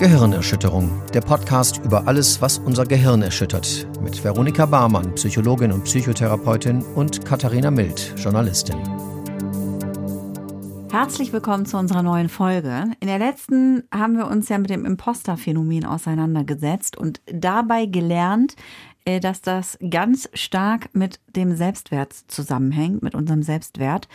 Gehirnerschütterung, der Podcast über alles, was unser Gehirn erschüttert. Mit Veronika Barmann, Psychologin und Psychotherapeutin und Katharina Mild, Journalistin. Herzlich willkommen zu unserer neuen Folge. In der letzten haben wir uns ja mit dem Imposter-Phänomen auseinandergesetzt und dabei gelernt, äh, dass das ganz stark mit dem Selbstwert zusammenhängt, mit unserem Selbstwert.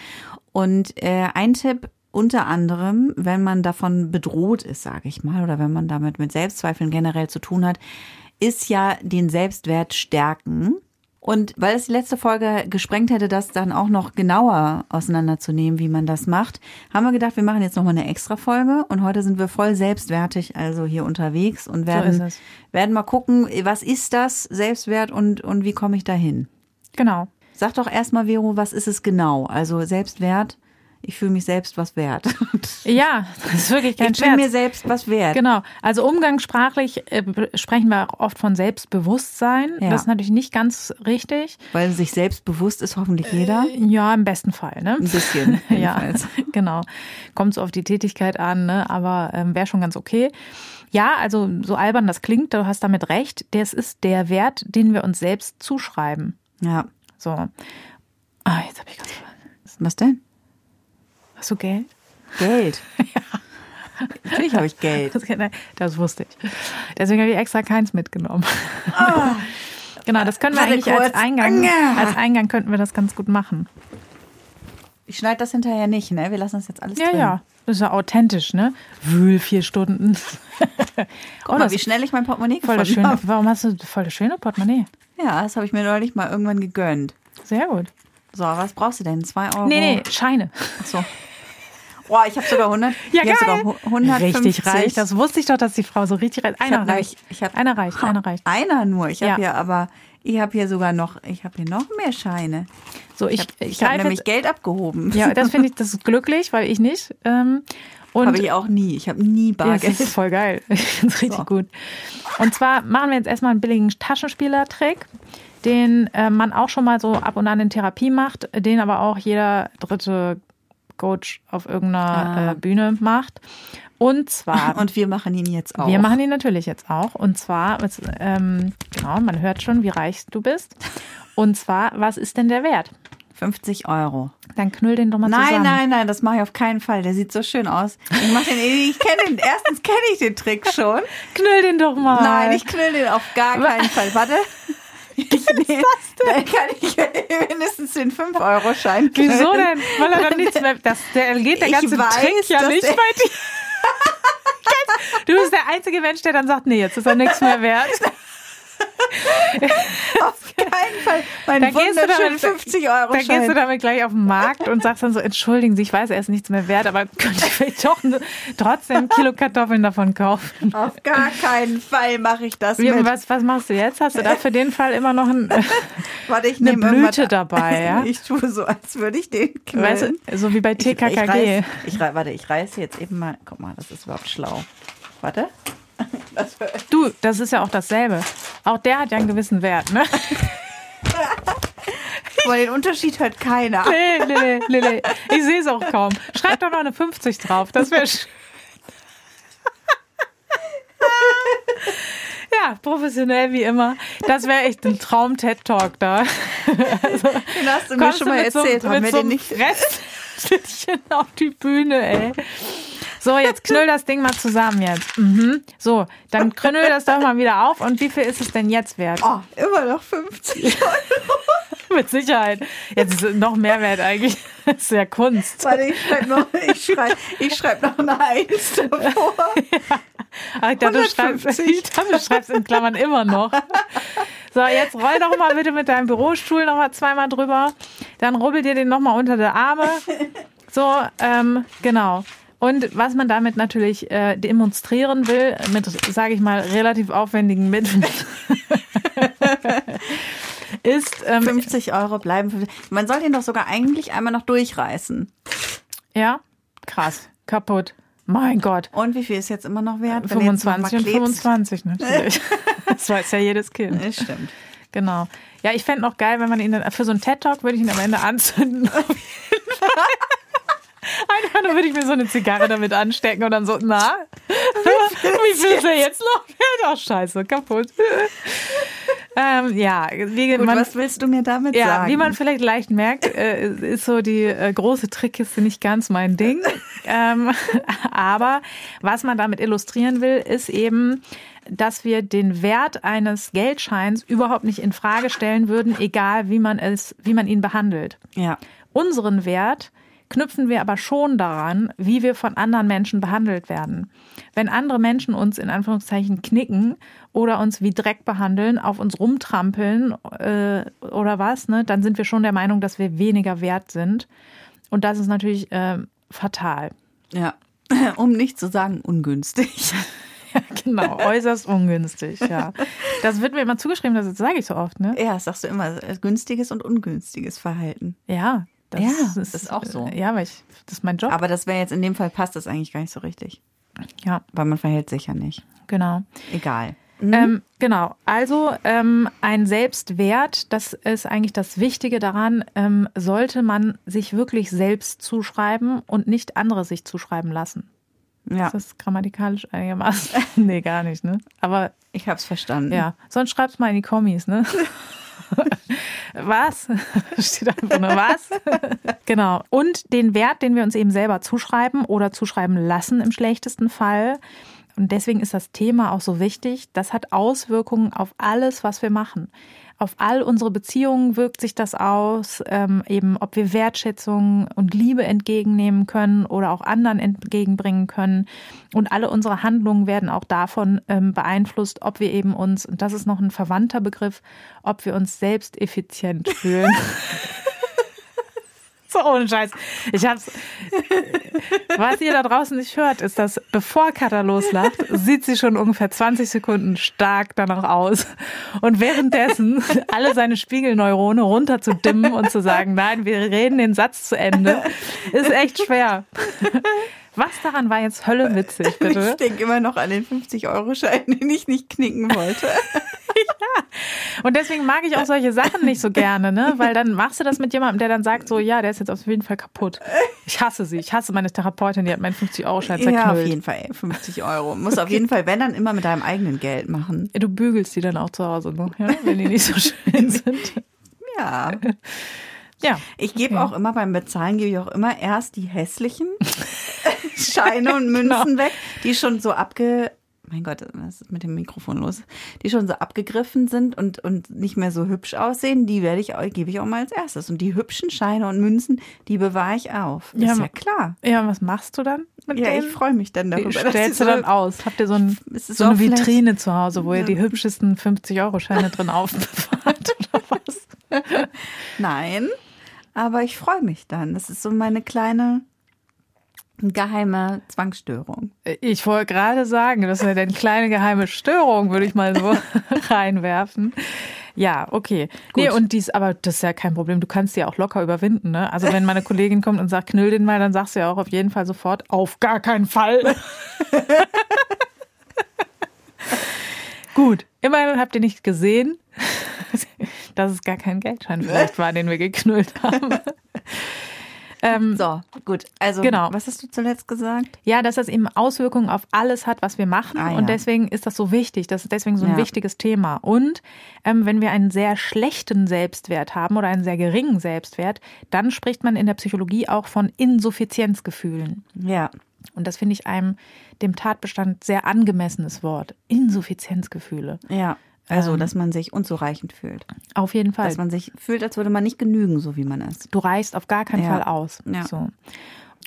Und äh, ein Tipp unter anderem, wenn man davon bedroht ist, sage ich mal, oder wenn man damit mit Selbstzweifeln generell zu tun hat, ist ja den Selbstwert stärken. Und weil es die letzte Folge gesprengt hätte, das dann auch noch genauer auseinanderzunehmen, wie man das macht, haben wir gedacht, wir machen jetzt nochmal eine extra Folge und heute sind wir voll selbstwertig, also hier unterwegs und werden, so werden mal gucken, was ist das Selbstwert und, und wie komme ich dahin? Genau. Sag doch erstmal, Vero, was ist es genau? Also Selbstwert ich fühle mich selbst was wert. Ja, das ist wirklich kein ich Scherz. Ich bin mir selbst was wert. Genau. Also umgangssprachlich äh, sprechen wir auch oft von Selbstbewusstsein. Ja. Das ist natürlich nicht ganz richtig. Weil sich selbstbewusst ist hoffentlich jeder. Äh, ja, im besten Fall. Ne? Ein bisschen. ja, genau. Kommt so auf die Tätigkeit an, ne? aber ähm, wäre schon ganz okay. Ja, also so albern das klingt, du hast damit recht. Das ist der Wert, den wir uns selbst zuschreiben. Ja. So. Ah, jetzt habe ich ganz. Was denn? Hast du Geld? Geld? ja. Natürlich habe ich Geld. Das wusste ich. Deswegen habe ich extra keins mitgenommen. Oh. Genau, das können wir Warte eigentlich kurz. als Eingang. Als Eingang könnten wir das ganz gut machen. Ich schneide das hinterher nicht, ne? Wir lassen das jetzt alles ja, drin. Ja, ja. Das ist ja authentisch, ne? Wühl vier Stunden. Guck oh, mal, wie schnell ich mein Portemonnaie voll das schöne, Warum hast du voll das schöne Portemonnaie? Ja, das habe ich mir neulich mal irgendwann gegönnt. Sehr gut. So, was brauchst du denn? Zwei Euro? Nee, nee, Scheine. Ach so. Boah, ich habe sogar 100. Ja, ich geil. sogar 150. Richtig reich. Das wusste ich doch, dass die Frau so richtig reich. Einer reicht. Ich hab, einer reicht. Einer reicht. Einer nur. Ich habe ja. hier aber, ich habe hier sogar noch, ich habe hier noch mehr Scheine. So, ich, ich, ich habe hab nämlich Geld abgehoben. Ja, das finde ich, das ist glücklich, weil ich nicht. Ähm, und habe ich auch nie. Ich habe nie Bargeld. Ja, das ist voll geil. Ich finde es richtig so. gut. Und zwar machen wir jetzt erstmal einen billigen Taschenspielertrick den äh, man auch schon mal so ab und an in Therapie macht, den aber auch jeder dritte Coach auf irgendeiner ah. äh, Bühne macht. Und zwar. Und wir machen ihn jetzt auch. Wir machen ihn natürlich jetzt auch. Und zwar, ähm, genau, man hört schon, wie reich du bist. Und zwar, was ist denn der Wert? 50 Euro. Dann knüll den doch mal nein, zusammen. Nein, nein, nein, das mache ich auf keinen Fall. Der sieht so schön aus. Ich mach den, ich kenne den, erstens kenne ich den Trick schon. knüll den doch mal. Nein, ich knüll den auf gar keinen Fall. Warte. Ich nehme, dann kann ich mindestens den 5-Euro-Schein Wieso denn? Weil er dann nichts mehr, das, der geht der ganze weiß, Trick ja nicht bei dir. Du bist der einzige Mensch, der dann sagt, nee, jetzt ist er nichts mehr wert. auf keinen Fall. Mein dann wunderschönen 50 Euro Dann gehst du damit gleich auf den Markt und sagst dann so, entschuldigen Sie, ich weiß, er ist nichts mehr wert, aber könnte ich vielleicht doch trotzdem ein Kilo Kartoffeln davon kaufen? Auf gar keinen Fall mache ich das Wie, mit. Was, was machst du jetzt? Hast du da für den Fall immer noch ein, Warte, ich eine Blüte dabei? Ja? Ich tue so, als würde ich den knüllen. Weißt du, so wie bei TKKG. Ich, ich, reiß, ich, warte, ich reiße jetzt eben mal, guck mal, das ist überhaupt schlau. Warte. Du, das ist ja auch dasselbe. Auch der hat ja einen gewissen Wert, ne? Aber den Unterschied hört keiner. Nee, nee, nee, nee. Ich sehe es auch kaum. Schreib doch noch eine 50 drauf. Das wäre schön. Ja, professionell wie immer. Das wäre echt ein Traum-TED-Talk da. Also, den hast du mir schon mal erzählt. So, haben wir so den nicht auf die Bühne, ey. So, jetzt knüll das Ding mal zusammen jetzt. Mhm. So, dann knüll das doch mal wieder auf. Und wie viel ist es denn jetzt wert? Oh, immer noch 50 Euro. Mit Sicherheit. Jetzt ist es noch mehr wert eigentlich. Das ist ja Kunst. Warte, ich schreibe noch, ich schreib, ich schreib noch eine Eins davor. Ja. Ach, ich dachte, du schreibst, ich dachte, du schreibst in Klammern immer noch. So, jetzt roll doch mal bitte mit deinem Bürostuhl noch mal zweimal drüber. Dann rubbel dir den noch mal unter die Arme. So, ähm, genau. Und was man damit natürlich äh, demonstrieren will, mit, sage ich mal, relativ aufwendigen Mitteln, ist. Ähm, 50 Euro bleiben. 50. Man soll den doch sogar eigentlich einmal noch durchreißen. Ja, krass, kaputt. Mein Gott. Und wie viel ist jetzt immer noch wert? 25 und 25 natürlich. das weiß ja jedes Kind. Das stimmt. Genau. Ja, ich fände noch geil, wenn man ihn dann, für so einen TED-Talk würde ich ihn am Ende anzünden. Auf jeden Fall. Einfach nur würde ich mir so eine Zigarre damit anstecken und dann so, na? Wie viel ist er jetzt noch? Ach, scheiße, kaputt. ähm, ja, wie Gut, man, was willst du mir damit ja, sagen? wie man vielleicht leicht merkt, äh, ist so die äh, große Trickkiste nicht ganz mein Ding. ähm, aber was man damit illustrieren will, ist eben, dass wir den Wert eines Geldscheins überhaupt nicht in Frage stellen würden, egal wie man es, wie man ihn behandelt. ja. Unseren Wert knüpfen wir aber schon daran, wie wir von anderen Menschen behandelt werden. Wenn andere Menschen uns in Anführungszeichen knicken oder uns wie Dreck behandeln, auf uns rumtrampeln äh, oder was, ne, dann sind wir schon der Meinung, dass wir weniger wert sind. Und das ist natürlich äh, fatal. Ja. Um nicht zu sagen ungünstig. Ja, genau, äußerst ungünstig, ja. Das wird mir immer zugeschrieben, das sage ich so oft, ne? Ja, das sagst du immer. äh, Günstiges und ungünstiges Verhalten. Ja. Das Ja, das ist auch so. Ja, weil ich, das ist mein Job. Aber das wäre jetzt in dem Fall passt das eigentlich gar nicht so richtig. ja, Weil man verhält sich ja nicht. genau. Egal. Ähm, genau, also ähm, ein Selbstwert, das ist eigentlich das Wichtige daran, ähm, sollte man sich wirklich selbst zuschreiben und nicht andere sich zuschreiben lassen. Ja, Ist das grammatikalisch einigermaßen? nee, gar nicht, ne? Aber ich hab's verstanden. ja, sonst schreib's mal in die Kommis, ne? was? Steht einfach nur was? genau. Und den Wert, den wir uns eben selber zuschreiben oder zuschreiben lassen im schlechtesten Fall. Und deswegen ist das Thema auch so wichtig. Das hat Auswirkungen auf alles, was wir machen. Auf all unsere Beziehungen wirkt sich das aus, ähm, eben ob wir Wertschätzung und Liebe entgegennehmen können oder auch anderen entgegenbringen können. Und alle unsere Handlungen werden auch davon ähm, beeinflusst, ob wir eben uns, und das ist noch ein verwandter Begriff, ob wir uns selbst effizient fühlen. So ohne Scheiß. Ich hab's. Was ihr da draußen nicht hört, ist, dass bevor Katha loslacht, sieht sie schon ungefähr 20 Sekunden stark danach aus. Und währenddessen alle seine Spiegelneurone runterzudimmen und zu sagen, nein, wir reden den Satz zu Ende, ist echt schwer. Was daran war jetzt Hölle witzig, Ich bitte? denke immer noch an den 50-Euro-Schein, den ich nicht knicken wollte. Und deswegen mag ich auch solche Sachen nicht so gerne, ne? Weil dann machst du das mit jemandem, der dann sagt so, ja, der ist jetzt auf jeden Fall kaputt. Ich hasse sie. Ich hasse meine Therapeutin, die hat meinen 50-Euro-Schein zerknüllt. Ja, auf jeden Fall. 50 Euro. Muss auf jeden Fall, wenn dann immer mit deinem eigenen Geld machen. Du bügelst die dann auch zu Hause noch, ja? wenn die nicht so schön sind. Ja. Ja. Ich gebe auch immer beim Bezahlen, gebe ich auch immer erst die hässlichen Scheine und Münzen weg, die schon so abge. Mein Gott, was ist mit dem Mikrofon los? Die schon so abgegriffen sind und, und nicht mehr so hübsch aussehen, die werde ich, gebe ich auch mal als erstes. Und die hübschen Scheine und Münzen, die bewahre ich auf. Ja, ist ja klar. Ja, und was machst du dann mit Ja, denen? ich freue mich dann darüber. Dass stellst sie du dann aus? Habt ihr so, ein, so eine Vitrine zu Hause, wo ihr die hübschesten 50-Euro-Scheine drin aufbewahrt oder was? Nein, aber ich freue mich dann. Das ist so meine kleine geheime Zwangsstörung. Ich wollte gerade sagen, das ist ja eine kleine geheime Störung, würde ich mal so reinwerfen. Ja, okay. Nee, und dies, aber das ist ja kein Problem. Du kannst die ja auch locker überwinden, ne? Also wenn meine Kollegin kommt und sagt, knüll den mal, dann sagst du ja auch auf jeden Fall sofort, auf gar keinen Fall. Gut, immerhin habt ihr nicht gesehen, dass es gar kein Geldschein vielleicht war, den wir geknüllt haben. Ähm, So, gut. Also, Genau. was hast du zuletzt gesagt? ja, dass das eben Auswirkungen auf alles hat, was wir machen. Ah, ja. Und deswegen ist das so wichtig. Das ist deswegen so ein Ja. wichtiges Thema. Und ähm, wenn wir einen sehr schlechten Selbstwert haben oder einen sehr geringen Selbstwert, dann spricht man in der Psychologie auch von Insuffizienzgefühlen. Ja. Und das finde ich einem dem Tatbestand sehr angemessenes Wort. Insuffizienzgefühle. Ja. Also, Ähm. dass man sich unzureichend fühlt. Auf jeden Fall. Dass man sich fühlt, als würde man nicht genügen, so wie man ist. Du reichst auf gar keinen Ja. Fall aus. Ja. So.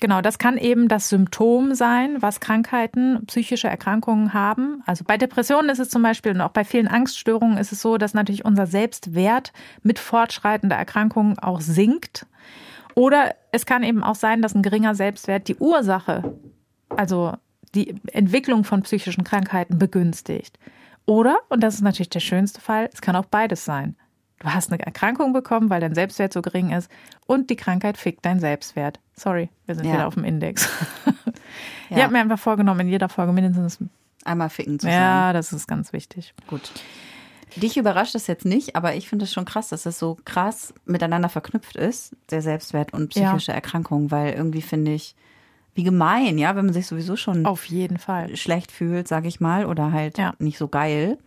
Genau, das kann eben das Symptom sein, was Krankheiten, psychische Erkrankungen haben. Also bei Depressionen ist es zum Beispiel und auch bei vielen Angststörungen ist es so, dass natürlich unser Selbstwert mit fortschreitender Erkrankung auch sinkt. Oder es kann eben auch sein, dass ein geringer Selbstwert die Ursache, also die Entwicklung von psychischen Krankheiten begünstigt. Oder, und das ist natürlich der schönste Fall, es kann auch beides sein. Du hast eine Erkrankung bekommen, weil dein Selbstwert so gering ist und die Krankheit fickt dein Selbstwert. Sorry, wir sind Ja. wieder auf dem Index. Ich Ja. habe mir einfach vorgenommen, in jeder Folge mindestens. Einmal ficken zu sein. Ja, das ist ganz wichtig. Gut. Dich überrascht das jetzt nicht, aber ich finde es schon krass, dass das so krass miteinander verknüpft ist, der Selbstwert und psychische Erkrankungen, weil irgendwie finde ich, wie gemein, ja, wenn man sich sowieso schon auf jeden Fall schlecht fühlt, sag ich mal, oder halt ja. nicht so geil.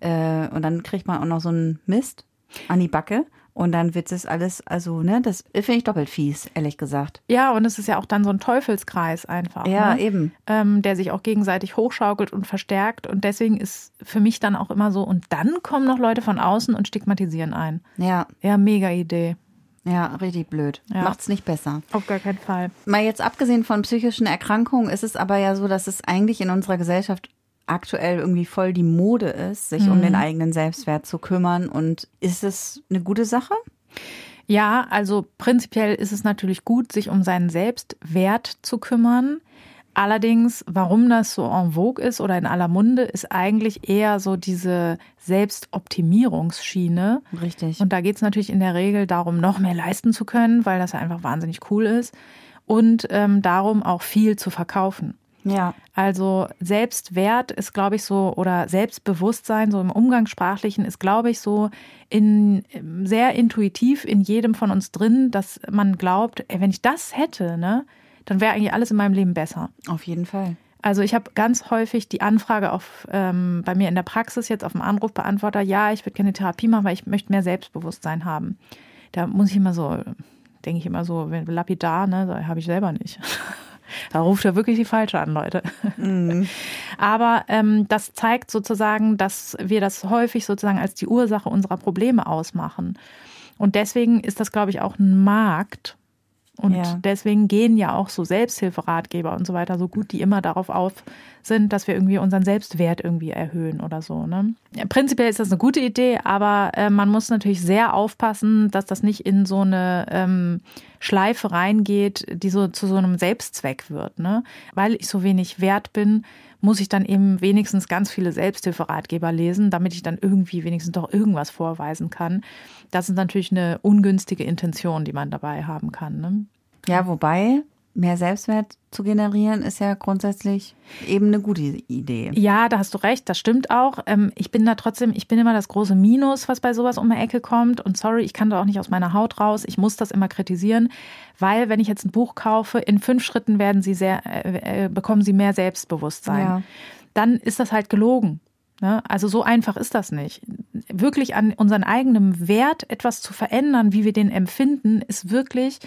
Äh, und dann kriegt man auch noch so einen Mist an die Backe. Und dann wird es alles, also, ne, das finde ich doppelt fies, ehrlich gesagt. Ja, und es ist ja auch dann so ein Teufelskreis einfach. Ja, ne? eben. Ähm, der sich auch gegenseitig hochschaukelt und verstärkt. Und deswegen ist für mich dann auch immer so, und dann kommen noch Leute von außen und stigmatisieren ein. Ja. Ja, mega Idee. Ja, richtig blöd. Ja. Macht's nicht besser. Auf gar keinen Fall. Mal jetzt abgesehen von psychischen Erkrankungen ist es aber ja so, dass es eigentlich in unserer Gesellschaft aktuell irgendwie voll die Mode ist, sich mhm. um den eigenen Selbstwert zu kümmern. Und ist es eine gute Sache? Ja, also prinzipiell ist es natürlich gut, sich um seinen Selbstwert zu kümmern. Allerdings, warum das so en vogue ist oder in aller Munde, ist eigentlich eher so diese Selbstoptimierungsschiene. Richtig. Und da geht es natürlich in der Regel darum, noch mehr leisten zu können, weil das ja einfach wahnsinnig cool ist. Und ähm, darum auch viel zu verkaufen. Ja. Also Selbstwert ist, glaube ich, so, oder Selbstbewusstsein, so im Umgangssprachlichen, ist, glaube ich, so in sehr intuitiv in jedem von uns drin, dass man glaubt, ey, wenn ich das hätte, ne, dann wäre eigentlich alles in meinem Leben besser. Auf jeden Fall. Also ich habe ganz häufig die Anfrage auf, ähm, bei mir in der Praxis jetzt auf dem Anrufbeantworter, ja, ich würde gerne Therapie machen, weil ich möchte mehr Selbstbewusstsein haben. Da muss ich immer so, denke ich immer so, lapidar, ne, habe ich selber nicht. Da ruft er wirklich die falsche an, Leute. Mhm. Aber ähm, das zeigt sozusagen, dass wir das häufig sozusagen als die Ursache unserer Probleme ausmachen. Und deswegen ist das, glaube ich, auch ein Markt, und ja. deswegen gehen ja auch so Selbsthilferatgeber und so weiter so gut, die immer darauf auf sind, dass wir irgendwie unseren Selbstwert irgendwie erhöhen oder so. Ne? Ja, prinzipiell ist das eine gute Idee, aber äh, man muss natürlich sehr aufpassen, dass das nicht in so eine ähm, Schleife reingeht, die so zu so einem Selbstzweck wird. Ne? Weil ich so wenig wert bin, muss ich dann eben wenigstens ganz viele Selbsthilferatgeber lesen, damit ich dann irgendwie wenigstens doch irgendwas vorweisen kann. Das ist natürlich eine ungünstige Intention, die man dabei haben kann. Ne? Ja, wobei mehr Selbstwert zu generieren, ist ja grundsätzlich eben eine gute Idee. Ja, da hast du recht, das stimmt auch. Ähm, ich bin da trotzdem, ich bin immer das große Minus, was bei sowas um die Ecke kommt. Und sorry, ich kann da auch nicht aus meiner Haut raus. Ich muss das immer kritisieren, weil wenn ich jetzt ein Buch kaufe, in fünf Schritten werden sie sehr, äh, äh bekommen sie mehr Selbstbewusstsein. Ja. Dann ist das halt gelogen. Ne? Also so einfach ist das nicht. Wirklich an unseren eigenen Wert etwas zu verändern, wie wir den empfinden, ist wirklich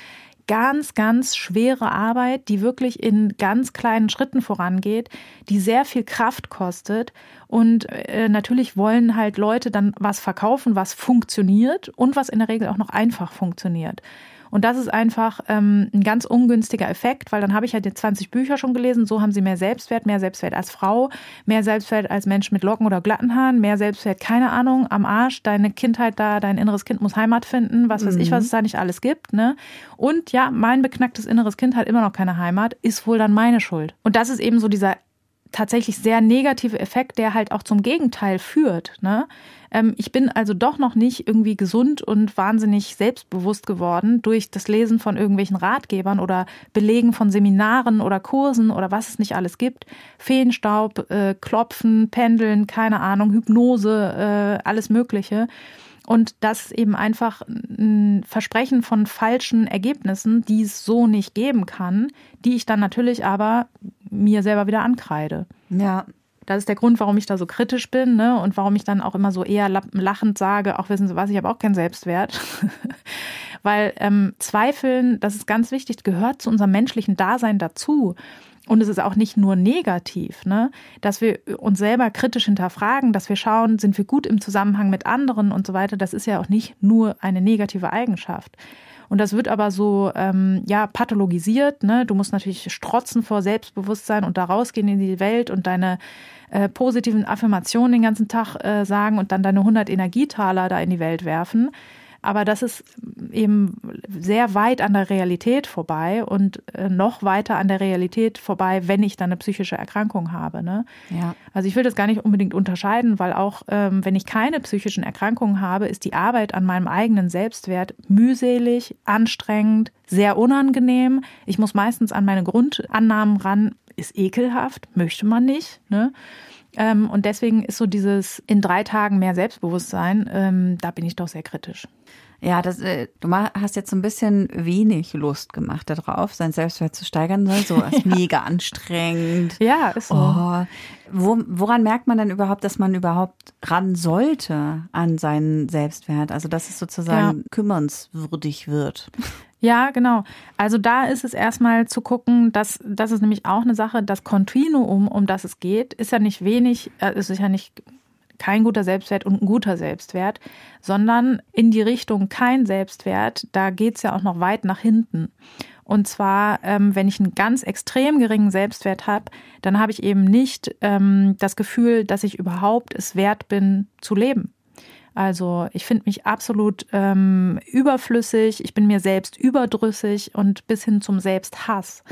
ganz, ganz schwere Arbeit, die wirklich in ganz kleinen Schritten vorangeht, die sehr viel Kraft kostet. Und äh, natürlich wollen halt Leute dann was verkaufen, was funktioniert und was in der Regel auch noch einfach funktioniert. Und das ist einfach ähm, ein ganz ungünstiger Effekt, weil dann habe ich halt die 20 Bücher schon gelesen, so haben sie mehr Selbstwert, mehr Selbstwert als Frau, mehr Selbstwert als Mensch mit Locken oder glatten Haaren, mehr Selbstwert, keine Ahnung, am Arsch, deine Kindheit da, dein inneres Kind muss Heimat finden, was weiß mhm. ich, was es da nicht alles gibt. Ne? Und ja, mein beknacktes inneres Kind hat immer noch keine Heimat, ist wohl dann meine Schuld. Und das ist eben so dieser tatsächlich sehr negative Effekt, der halt auch zum Gegenteil führt. Ne? Ähm, ich bin also doch noch nicht irgendwie gesund und wahnsinnig selbstbewusst geworden durch das Lesen von irgendwelchen Ratgebern oder Belegen von Seminaren oder Kursen oder was es nicht alles gibt. Feenstaub, äh, Klopfen, Pendeln, keine Ahnung, Hypnose, äh, alles Mögliche. Und das eben einfach ein Versprechen von falschen Ergebnissen, die es so nicht geben kann, die ich dann natürlich aber mir selber wieder ankreide. Ja. Das ist der Grund, warum ich da so kritisch bin ne? und warum ich dann auch immer so eher lachend sage, auch wissen Sie was, ich habe auch keinen Selbstwert. Weil ähm, Zweifeln, das ist ganz wichtig, gehört zu unserem menschlichen Dasein dazu. Und es ist auch nicht nur negativ, ne? dass wir uns selber kritisch hinterfragen, dass wir schauen, sind wir gut im Zusammenhang mit anderen und so weiter. Das ist ja auch nicht nur eine negative Eigenschaft. Und das wird aber so ähm, ja pathologisiert. Ne? Du musst natürlich strotzen vor Selbstbewusstsein und da rausgehen in die Welt und deine äh, positiven Affirmationen den ganzen Tag äh, sagen und dann deine 100 Energietaler da in die Welt werfen. Aber das ist eben sehr weit an der Realität vorbei und äh, noch weiter an der Realität vorbei, wenn ich dann eine psychische Erkrankung habe. Ne? Ja. Also ich will das gar nicht unbedingt unterscheiden, weil auch ähm, wenn ich keine psychischen Erkrankungen habe, ist die Arbeit an meinem eigenen Selbstwert mühselig, anstrengend, sehr unangenehm. Ich muss meistens an meine Grundannahmen ran, ist ekelhaft, möchte man nicht. Ne? Ähm, und deswegen ist so dieses in drei Tagen mehr Selbstbewusstsein, ähm, da bin ich doch sehr kritisch. Ja, das, äh, du hast jetzt so ein bisschen wenig Lust gemacht darauf, sein Selbstwert zu steigern soll. So ist ja. mega anstrengend. Ja, ist so. Oh, wo, woran merkt man denn überhaupt, dass man überhaupt ran sollte an seinen Selbstwert? Also, dass es sozusagen ja. kümmernswürdig wird. Ja, genau. Also da ist es erstmal zu gucken, dass das ist nämlich auch eine Sache, das Kontinuum, um das es geht, ist ja nicht wenig, äh, es ist ja nicht kein guter Selbstwert und ein guter Selbstwert, sondern in die Richtung kein Selbstwert, da geht es ja auch noch weit nach hinten. Und zwar, ähm, wenn ich einen ganz extrem geringen Selbstwert habe, dann habe ich eben nicht ähm, das Gefühl, dass ich überhaupt es wert bin zu leben. Also ich finde mich absolut ähm, überflüssig, ich bin mir selbst überdrüssig und bis hin zum Selbsthass.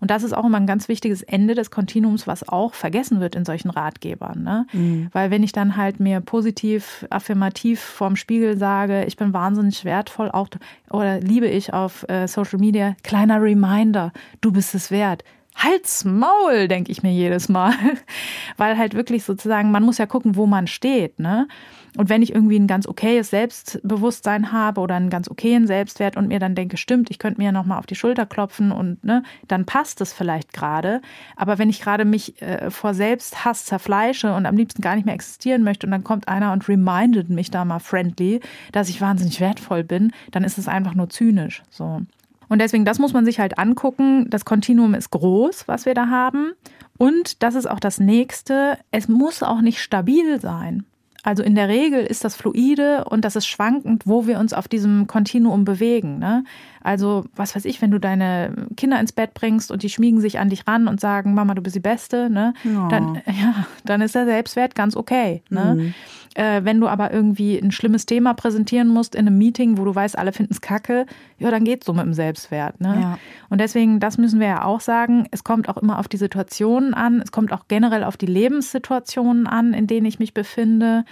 Und das ist auch immer ein ganz wichtiges Ende des Kontinuums, was auch vergessen wird in solchen Ratgebern. Ne? Mhm. Weil wenn ich dann halt mir positiv, affirmativ vorm Spiegel sage, ich bin wahnsinnig wertvoll, auch oder liebe ich auf äh, Social Media, kleiner Reminder, du bist es wert. Halt's Maul, denke ich mir jedes Mal. Weil halt wirklich sozusagen, man muss ja gucken, wo man steht, ne? Und wenn ich irgendwie ein ganz okayes Selbstbewusstsein habe oder einen ganz okayen Selbstwert und mir dann denke, stimmt, ich könnte mir nochmal auf die Schulter klopfen und ne, dann passt es vielleicht gerade. Aber wenn ich gerade mich äh, vor Selbsthass zerfleische und am liebsten gar nicht mehr existieren möchte und dann kommt einer und remindet mich da mal friendly, dass ich wahnsinnig wertvoll bin, dann ist es einfach nur zynisch. So. Und deswegen, das muss man sich halt angucken. Das Kontinuum ist groß, was wir da haben. Und das ist auch das nächste. Es muss auch nicht stabil sein. Also in der Regel ist das fluide und das ist schwankend, wo wir uns auf diesem Kontinuum bewegen. Ne? Also, was weiß ich, wenn du deine Kinder ins Bett bringst und die schmiegen sich an dich ran und sagen, Mama, du bist die Beste, ne? Ja. Dann, ja, dann ist der Selbstwert ganz okay. Ne? Mhm. Äh, wenn du aber irgendwie ein schlimmes Thema präsentieren musst in einem Meeting, wo du weißt, alle finden es kacke, ja, dann geht's so mit dem Selbstwert. Ne? Ja. Und deswegen, das müssen wir ja auch sagen, es kommt auch immer auf die Situationen an, es kommt auch generell auf die Lebenssituationen an, in denen ich mich befinde.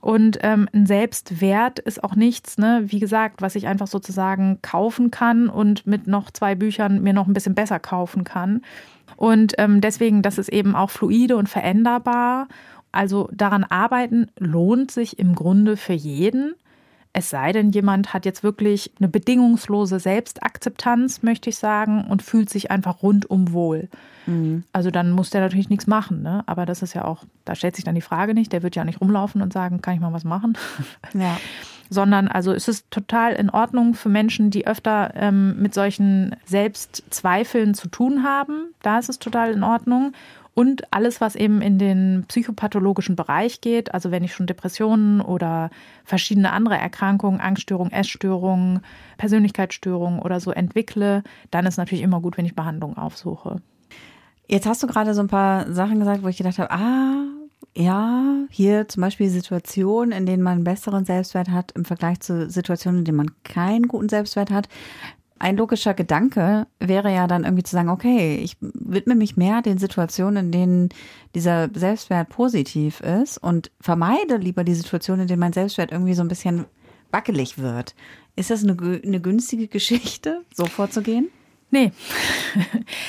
Und ähm, ein Selbstwert ist auch nichts, ne, wie gesagt, was ich einfach sozusagen kaufen kann und mit noch zwei Büchern mir noch ein bisschen besser kaufen kann. Und ähm, deswegen, das ist eben auch fluide und veränderbar. Also daran arbeiten lohnt sich im Grunde für jeden. Es sei denn, jemand hat jetzt wirklich eine bedingungslose Selbstakzeptanz, möchte ich sagen, und fühlt sich einfach rundum wohl. Mhm. Also dann muss der natürlich nichts machen. Ne? Aber das ist ja auch, da stellt sich dann die Frage nicht, der wird ja nicht rumlaufen und sagen, kann ich mal was machen? Ja. Sondern also es ist total in Ordnung für Menschen, die öfter ähm, mit solchen Selbstzweifeln zu tun haben. Da ist es total in Ordnung und alles, was eben in den psychopathologischen Bereich geht, also wenn ich schon Depressionen oder verschiedene andere Erkrankungen, Angststörungen, Essstörungen, Persönlichkeitsstörungen oder so entwickle, dann ist natürlich immer gut, wenn ich Behandlung aufsuche. Jetzt hast du gerade so ein paar Sachen gesagt, wo ich gedacht habe, ah, ja, hier zum Beispiel Situationen, in denen man einen besseren Selbstwert hat im Vergleich zu Situationen, in denen man keinen guten Selbstwert hat. Ein logischer Gedanke wäre ja dann irgendwie zu sagen, okay, ich widme mich mehr den Situationen, in denen dieser Selbstwert positiv ist und vermeide lieber die Situationen, in denen mein Selbstwert irgendwie so ein bisschen wackelig wird. Ist das eine, eine günstige Geschichte, so vorzugehen? Nee.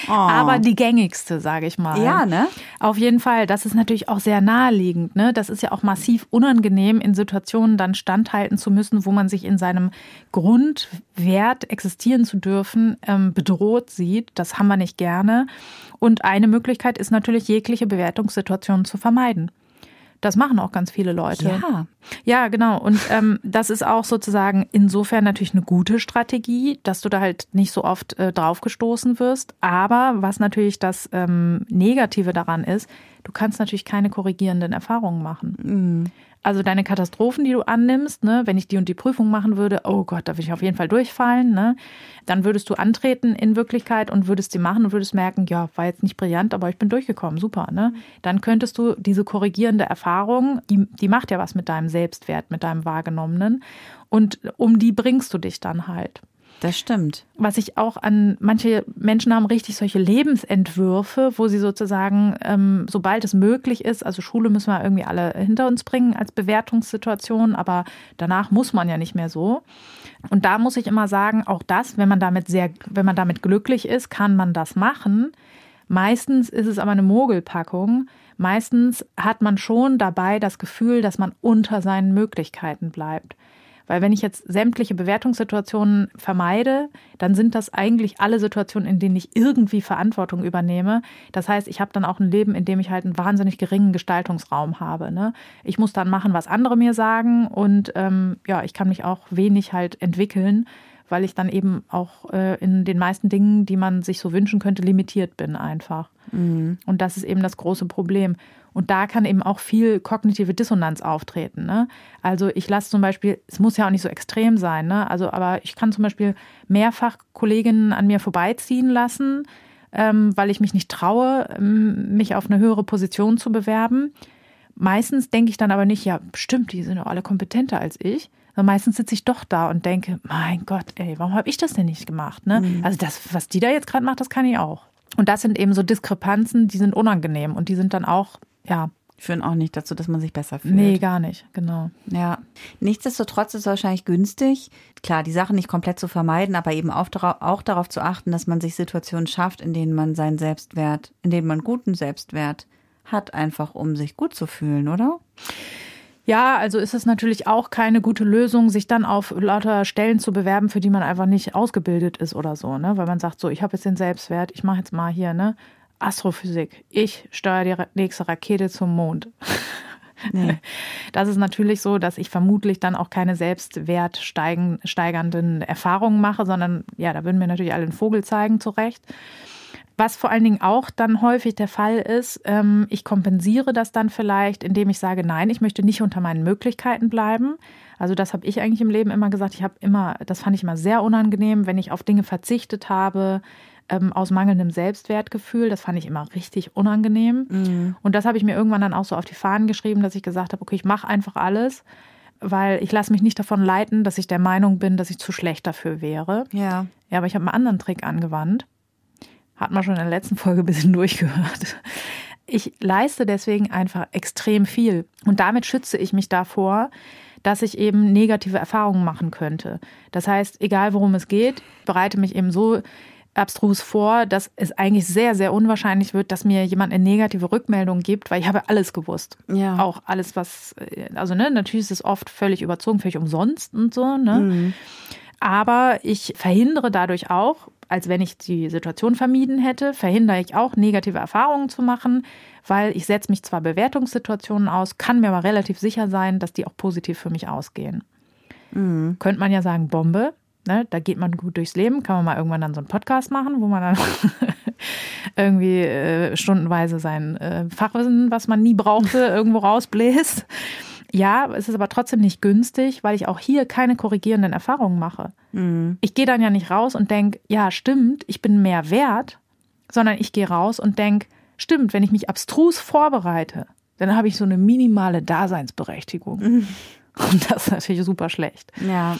Oh. Aber die gängigste, sage ich mal. Ja, ne? Auf jeden Fall. Das ist natürlich auch sehr naheliegend. Ne? Das ist ja auch massiv unangenehm, in Situationen dann standhalten zu müssen, wo man sich in seinem Grundwert existieren zu dürfen ähm, bedroht sieht. Das haben wir nicht gerne. Und eine Möglichkeit ist natürlich, jegliche Bewertungssituationen zu vermeiden. Das machen auch ganz viele Leute. Ja. Ja, genau. Und ähm, das ist auch sozusagen insofern natürlich eine gute Strategie, dass du da halt nicht so oft äh, draufgestoßen wirst. Aber was natürlich das ähm, Negative daran ist, du kannst natürlich keine korrigierenden Erfahrungen machen. Mhm. Also deine Katastrophen, die du annimmst, ne, wenn ich die und die Prüfung machen würde, oh Gott, da würde ich auf jeden Fall durchfallen, ne, dann würdest du antreten in Wirklichkeit und würdest sie machen und würdest merken, ja, war jetzt nicht brillant, aber ich bin durchgekommen, super, ne? Dann könntest du diese korrigierende Erfahrung, die, die macht ja was mit deinem Selbstwert, mit deinem Wahrgenommenen und um die bringst du dich dann halt. Das stimmt. Was ich auch an, manche Menschen haben richtig solche Lebensentwürfe, wo sie sozusagen, ähm, sobald es möglich ist, also Schule müssen wir irgendwie alle hinter uns bringen als Bewertungssituation, aber danach muss man ja nicht mehr so. Und da muss ich immer sagen, auch das, wenn man damit sehr, wenn man damit glücklich ist, kann man das machen. Meistens ist es aber eine Mogelpackung. Meistens hat man schon dabei das Gefühl, dass man unter seinen Möglichkeiten bleibt Weil wenn ich jetzt sämtliche Bewertungssituationen vermeide, dann sind das eigentlich alle Situationen, in denen ich irgendwie Verantwortung übernehme. Das heißt, ich habe dann auch ein Leben, in dem ich halt einen wahnsinnig geringen Gestaltungsraum habe. Ne? Ich muss dann machen, was andere mir sagen und ähm, ja, ich kann mich auch wenig halt entwickeln weil ich dann eben auch äh, in den meisten Dingen, die man sich so wünschen könnte, limitiert bin einfach. Mhm. Und das ist eben das große Problem. Und da kann eben auch viel kognitive Dissonanz auftreten. Ne? Also ich lasse zum Beispiel, es muss ja auch nicht so extrem sein, ne? Also, aber ich kann zum Beispiel mehrfach Kolleginnen an mir vorbeiziehen lassen, ähm, weil ich mich nicht traue, ähm, mich auf eine höhere Position zu bewerben. Meistens denke ich dann aber nicht, ja, stimmt, die sind doch alle kompetenter als ich. Aber meistens sitze ich doch da und denke, mein Gott, ey, warum habe ich das denn nicht gemacht? Ne? Mhm. Also das, was die da jetzt gerade macht, das kann ich auch. Und das sind eben so Diskrepanzen, die sind unangenehm und die sind dann auch, ja, führen auch nicht dazu, dass man sich besser fühlt. Nee, gar nicht, genau. Ja. Nichtsdestotrotz ist es wahrscheinlich günstig, klar, die Sachen nicht komplett zu vermeiden, aber eben auch, auch darauf zu achten, dass man sich Situationen schafft, in denen man seinen Selbstwert, in denen man guten Selbstwert hat, einfach um sich gut zu fühlen, oder? Ja, also ist es natürlich auch keine gute Lösung, sich dann auf lauter Stellen zu bewerben, für die man einfach nicht ausgebildet ist oder so, ne? Weil man sagt, so, ich habe jetzt den Selbstwert, ich mache jetzt mal hier, ne? Astrophysik. Ich steuere die nächste Rakete zum Mond. Nee. Das ist natürlich so, dass ich vermutlich dann auch keine selbstwertsteigernden Erfahrungen mache, sondern ja, da würden mir natürlich alle den Vogel zeigen, zu Recht. Was vor allen Dingen auch dann häufig der Fall ist, ähm, ich kompensiere das dann vielleicht, indem ich sage, nein, ich möchte nicht unter meinen Möglichkeiten bleiben. Also das habe ich eigentlich im Leben immer gesagt. Ich habe immer, das fand ich immer sehr unangenehm, wenn ich auf Dinge verzichtet habe, ähm, aus mangelndem Selbstwertgefühl. Das fand ich immer richtig unangenehm. Mhm. Und das habe ich mir irgendwann dann auch so auf die Fahnen geschrieben, dass ich gesagt habe, okay, ich mache einfach alles, weil ich lasse mich nicht davon leiten, dass ich der Meinung bin, dass ich zu schlecht dafür wäre. Ja. Ja, aber ich habe einen anderen Trick angewandt. Hat man schon in der letzten Folge ein bisschen durchgehört. Ich leiste deswegen einfach extrem viel. Und damit schütze ich mich davor, dass ich eben negative Erfahrungen machen könnte. Das heißt, egal worum es geht, bereite mich eben so abstrus vor, dass es eigentlich sehr, sehr unwahrscheinlich wird, dass mir jemand eine negative Rückmeldung gibt, weil ich habe alles gewusst. Ja. Auch alles, was, also ne, natürlich ist es oft völlig überzogen, völlig umsonst und so, ne? Mhm. Aber ich verhindere dadurch auch, als wenn ich die Situation vermieden hätte, verhindere ich auch, negative Erfahrungen zu machen, weil ich setze mich zwar Bewertungssituationen aus, kann mir aber relativ sicher sein, dass die auch positiv für mich ausgehen. Mhm. Könnte man ja sagen, Bombe, ne? da geht man gut durchs Leben, kann man mal irgendwann dann so einen Podcast machen, wo man dann irgendwie äh, stundenweise sein äh, Fachwissen, was man nie brauchte, irgendwo rausbläst. Ja, es ist aber trotzdem nicht günstig, weil ich auch hier keine korrigierenden Erfahrungen mache. Mhm. Ich gehe dann ja nicht raus und denke, ja, stimmt, ich bin mehr wert, sondern ich gehe raus und denke, stimmt, wenn ich mich abstrus vorbereite, dann habe ich so eine minimale Daseinsberechtigung. Mhm. Und das ist natürlich super schlecht. Ja.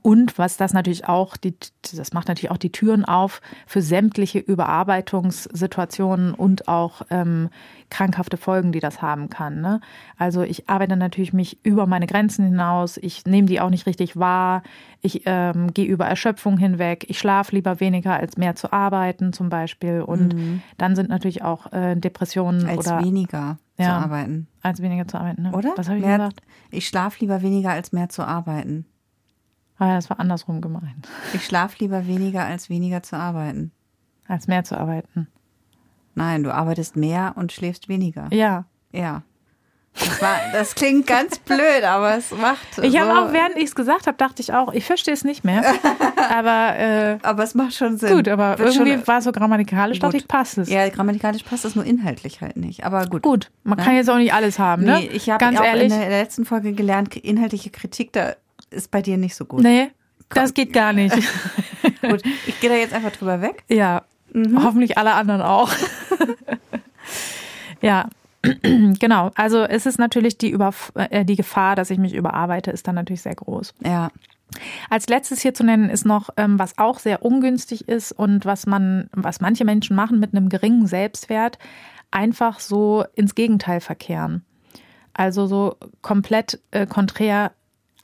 Und was das natürlich auch, die, das macht natürlich auch die Türen auf für sämtliche Überarbeitungssituationen und auch ähm, krankhafte Folgen, die das haben kann. Ne? Also ich arbeite natürlich mich über meine Grenzen hinaus, ich nehme die auch nicht richtig wahr, ich ähm, gehe über Erschöpfung hinweg, ich schlafe lieber weniger als mehr zu arbeiten zum Beispiel. Und mhm. dann sind natürlich auch äh, Depressionen als oder weniger ja, zu arbeiten. Als weniger zu arbeiten, ne? Oder? Was habe ich mehr, gesagt? Ich schlafe lieber weniger als mehr zu arbeiten. Ah ja, das war andersrum gemeint. Ich schlafe lieber weniger, als weniger zu arbeiten. Als mehr zu arbeiten. Nein, du arbeitest mehr und schläfst weniger. Ja. Ja. Das, war, das klingt ganz blöd, aber es macht. Ich so. habe auch, während ich es gesagt habe, dachte ich auch, ich verstehe es nicht mehr. aber, äh, aber es macht schon Sinn. Gut, aber Wird irgendwie war so grammatikalisch, dachte ich, passt es. Ja, grammatikalisch passt es nur inhaltlich halt nicht. Aber gut. Gut, man ne? kann jetzt auch nicht alles haben, ne? Nee, ich habe auch ehrlich. in der letzten Folge gelernt, inhaltliche Kritik, da ist bei dir nicht so gut. Nee, Komm. das geht gar nicht. gut, ich gehe da jetzt einfach drüber weg. Ja, mhm. hoffentlich alle anderen auch. ja, genau. Also es ist natürlich die, Über äh, die Gefahr, dass ich mich überarbeite, ist dann natürlich sehr groß. Ja. Als letztes hier zu nennen ist noch, ähm, was auch sehr ungünstig ist und was man, was manche Menschen machen mit einem geringen Selbstwert, einfach so ins Gegenteil verkehren. Also so komplett äh, konträr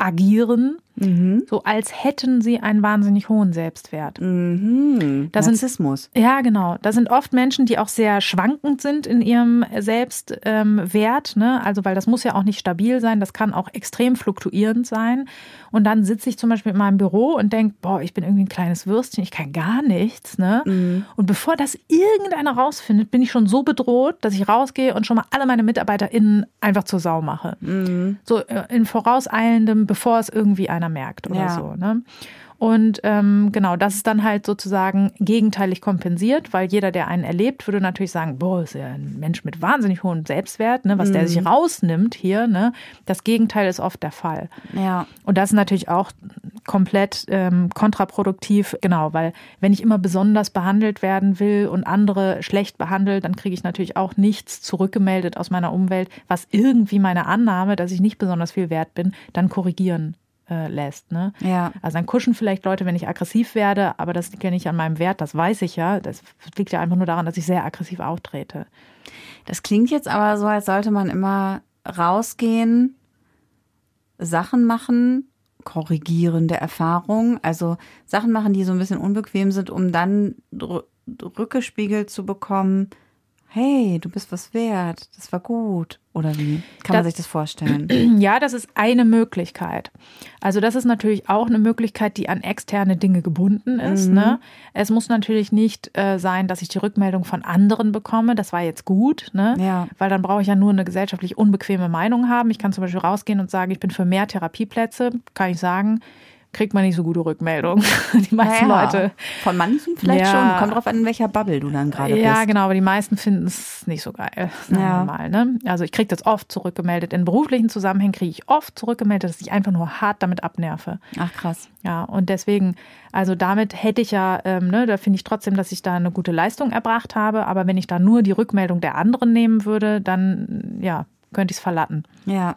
agieren Mhm. So als hätten sie einen wahnsinnig hohen Selbstwert. Mhm. Das Narzissmus. Sind, ja, genau. Da sind oft Menschen, die auch sehr schwankend sind in ihrem Selbstwert. Ähm, ne? Also, weil das muss ja auch nicht stabil sein, das kann auch extrem fluktuierend sein. Und dann sitze ich zum Beispiel in meinem Büro und denke, boah, ich bin irgendwie ein kleines Würstchen, ich kann gar nichts. Ne? Mhm. Und bevor das irgendeiner rausfindet, bin ich schon so bedroht, dass ich rausgehe und schon mal alle meine MitarbeiterInnen einfach zur Sau mache. Mhm. So äh, in vorauseilendem, bevor es irgendwie einer merkt oder ja. so. Ne? Und ähm, genau, das ist dann halt sozusagen gegenteilig kompensiert, weil jeder, der einen erlebt, würde natürlich sagen, boah, ist ja ein Mensch mit wahnsinnig hohem Selbstwert, ne, was mhm. der sich rausnimmt hier. Ne? Das Gegenteil ist oft der Fall. Ja. Und das ist natürlich auch komplett ähm, kontraproduktiv, genau, weil wenn ich immer besonders behandelt werden will und andere schlecht behandelt, dann kriege ich natürlich auch nichts zurückgemeldet aus meiner Umwelt, was irgendwie meine Annahme, dass ich nicht besonders viel wert bin, dann korrigieren äh, lässt. Ne? Ja. Also dann kuschen vielleicht Leute, wenn ich aggressiv werde, aber das liegt ja nicht an meinem Wert, das weiß ich ja. Das liegt ja einfach nur daran, dass ich sehr aggressiv auftrete. Das klingt jetzt aber so, als sollte man immer rausgehen, Sachen machen, korrigierende Erfahrungen, also Sachen machen, die so ein bisschen unbequem sind, um dann rückgespiegelt zu bekommen, hey, du bist was wert, das war gut. Oder wie kann das, man sich das vorstellen? Ja, das ist eine Möglichkeit. Also das ist natürlich auch eine Möglichkeit, die an externe Dinge gebunden ist. Mhm. Ne? Es muss natürlich nicht äh, sein, dass ich die Rückmeldung von anderen bekomme, das war jetzt gut, ne? ja. weil dann brauche ich ja nur eine gesellschaftlich unbequeme Meinung haben. Ich kann zum Beispiel rausgehen und sagen, ich bin für mehr Therapieplätze, kann ich sagen kriegt man nicht so gute Rückmeldungen. Die meisten naja, Leute. Von manchen vielleicht ja. schon. Kommt drauf an, in welcher Bubble du dann gerade bist. Ja, genau, aber die meisten finden es nicht so geil. Ja. Mal, ne? Also ich kriege das oft zurückgemeldet. In beruflichen Zusammenhängen kriege ich oft zurückgemeldet, dass ich einfach nur hart damit abnerve. Ach krass. Ja, und deswegen, also damit hätte ich ja, ähm, ne, da finde ich trotzdem, dass ich da eine gute Leistung erbracht habe. Aber wenn ich da nur die Rückmeldung der anderen nehmen würde, dann ja, könnte ich es verlatten. Ja.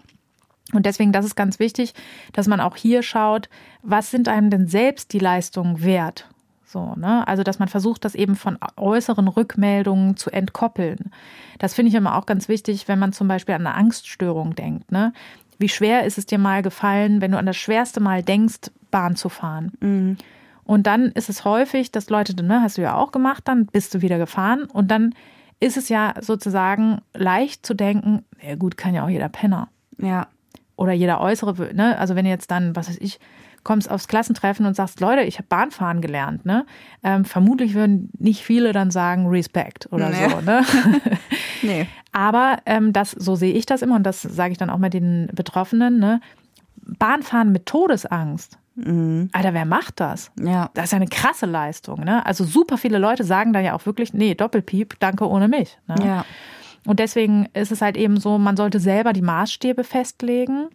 Und deswegen, das ist ganz wichtig, dass man auch hier schaut, was sind einem denn selbst die Leistungen wert? So, ne? Also, dass man versucht, das eben von äußeren Rückmeldungen zu entkoppeln. Das finde ich immer auch ganz wichtig, wenn man zum Beispiel an eine Angststörung denkt. Ne? Wie schwer ist es dir mal gefallen, wenn du an das schwerste Mal denkst, Bahn zu fahren? Mhm. Und dann ist es häufig, dass Leute, ne, hast du ja auch gemacht, dann bist du wieder gefahren und dann ist es ja sozusagen leicht zu denken, ja gut, kann ja auch jeder Penner. Ja oder jeder äußere, ne? Also wenn jetzt dann, was weiß ich, kommst aufs Klassentreffen und sagst, Leute, ich habe Bahnfahren gelernt, ne? Ähm, vermutlich würden nicht viele dann sagen Respekt oder nee. so, ne? nee. Aber ähm, das, so sehe ich das immer und das sage ich dann auch mit den Betroffenen, ne? Bahnfahren mit Todesangst. Mhm. Alter, wer macht das? Ja. Das ist ja eine krasse Leistung, ne? Also super viele Leute sagen dann ja auch wirklich, nee, Doppelpiep, danke ohne mich. Ne? Ja. Und deswegen ist es halt eben so, man sollte selber die Maßstäbe festlegen.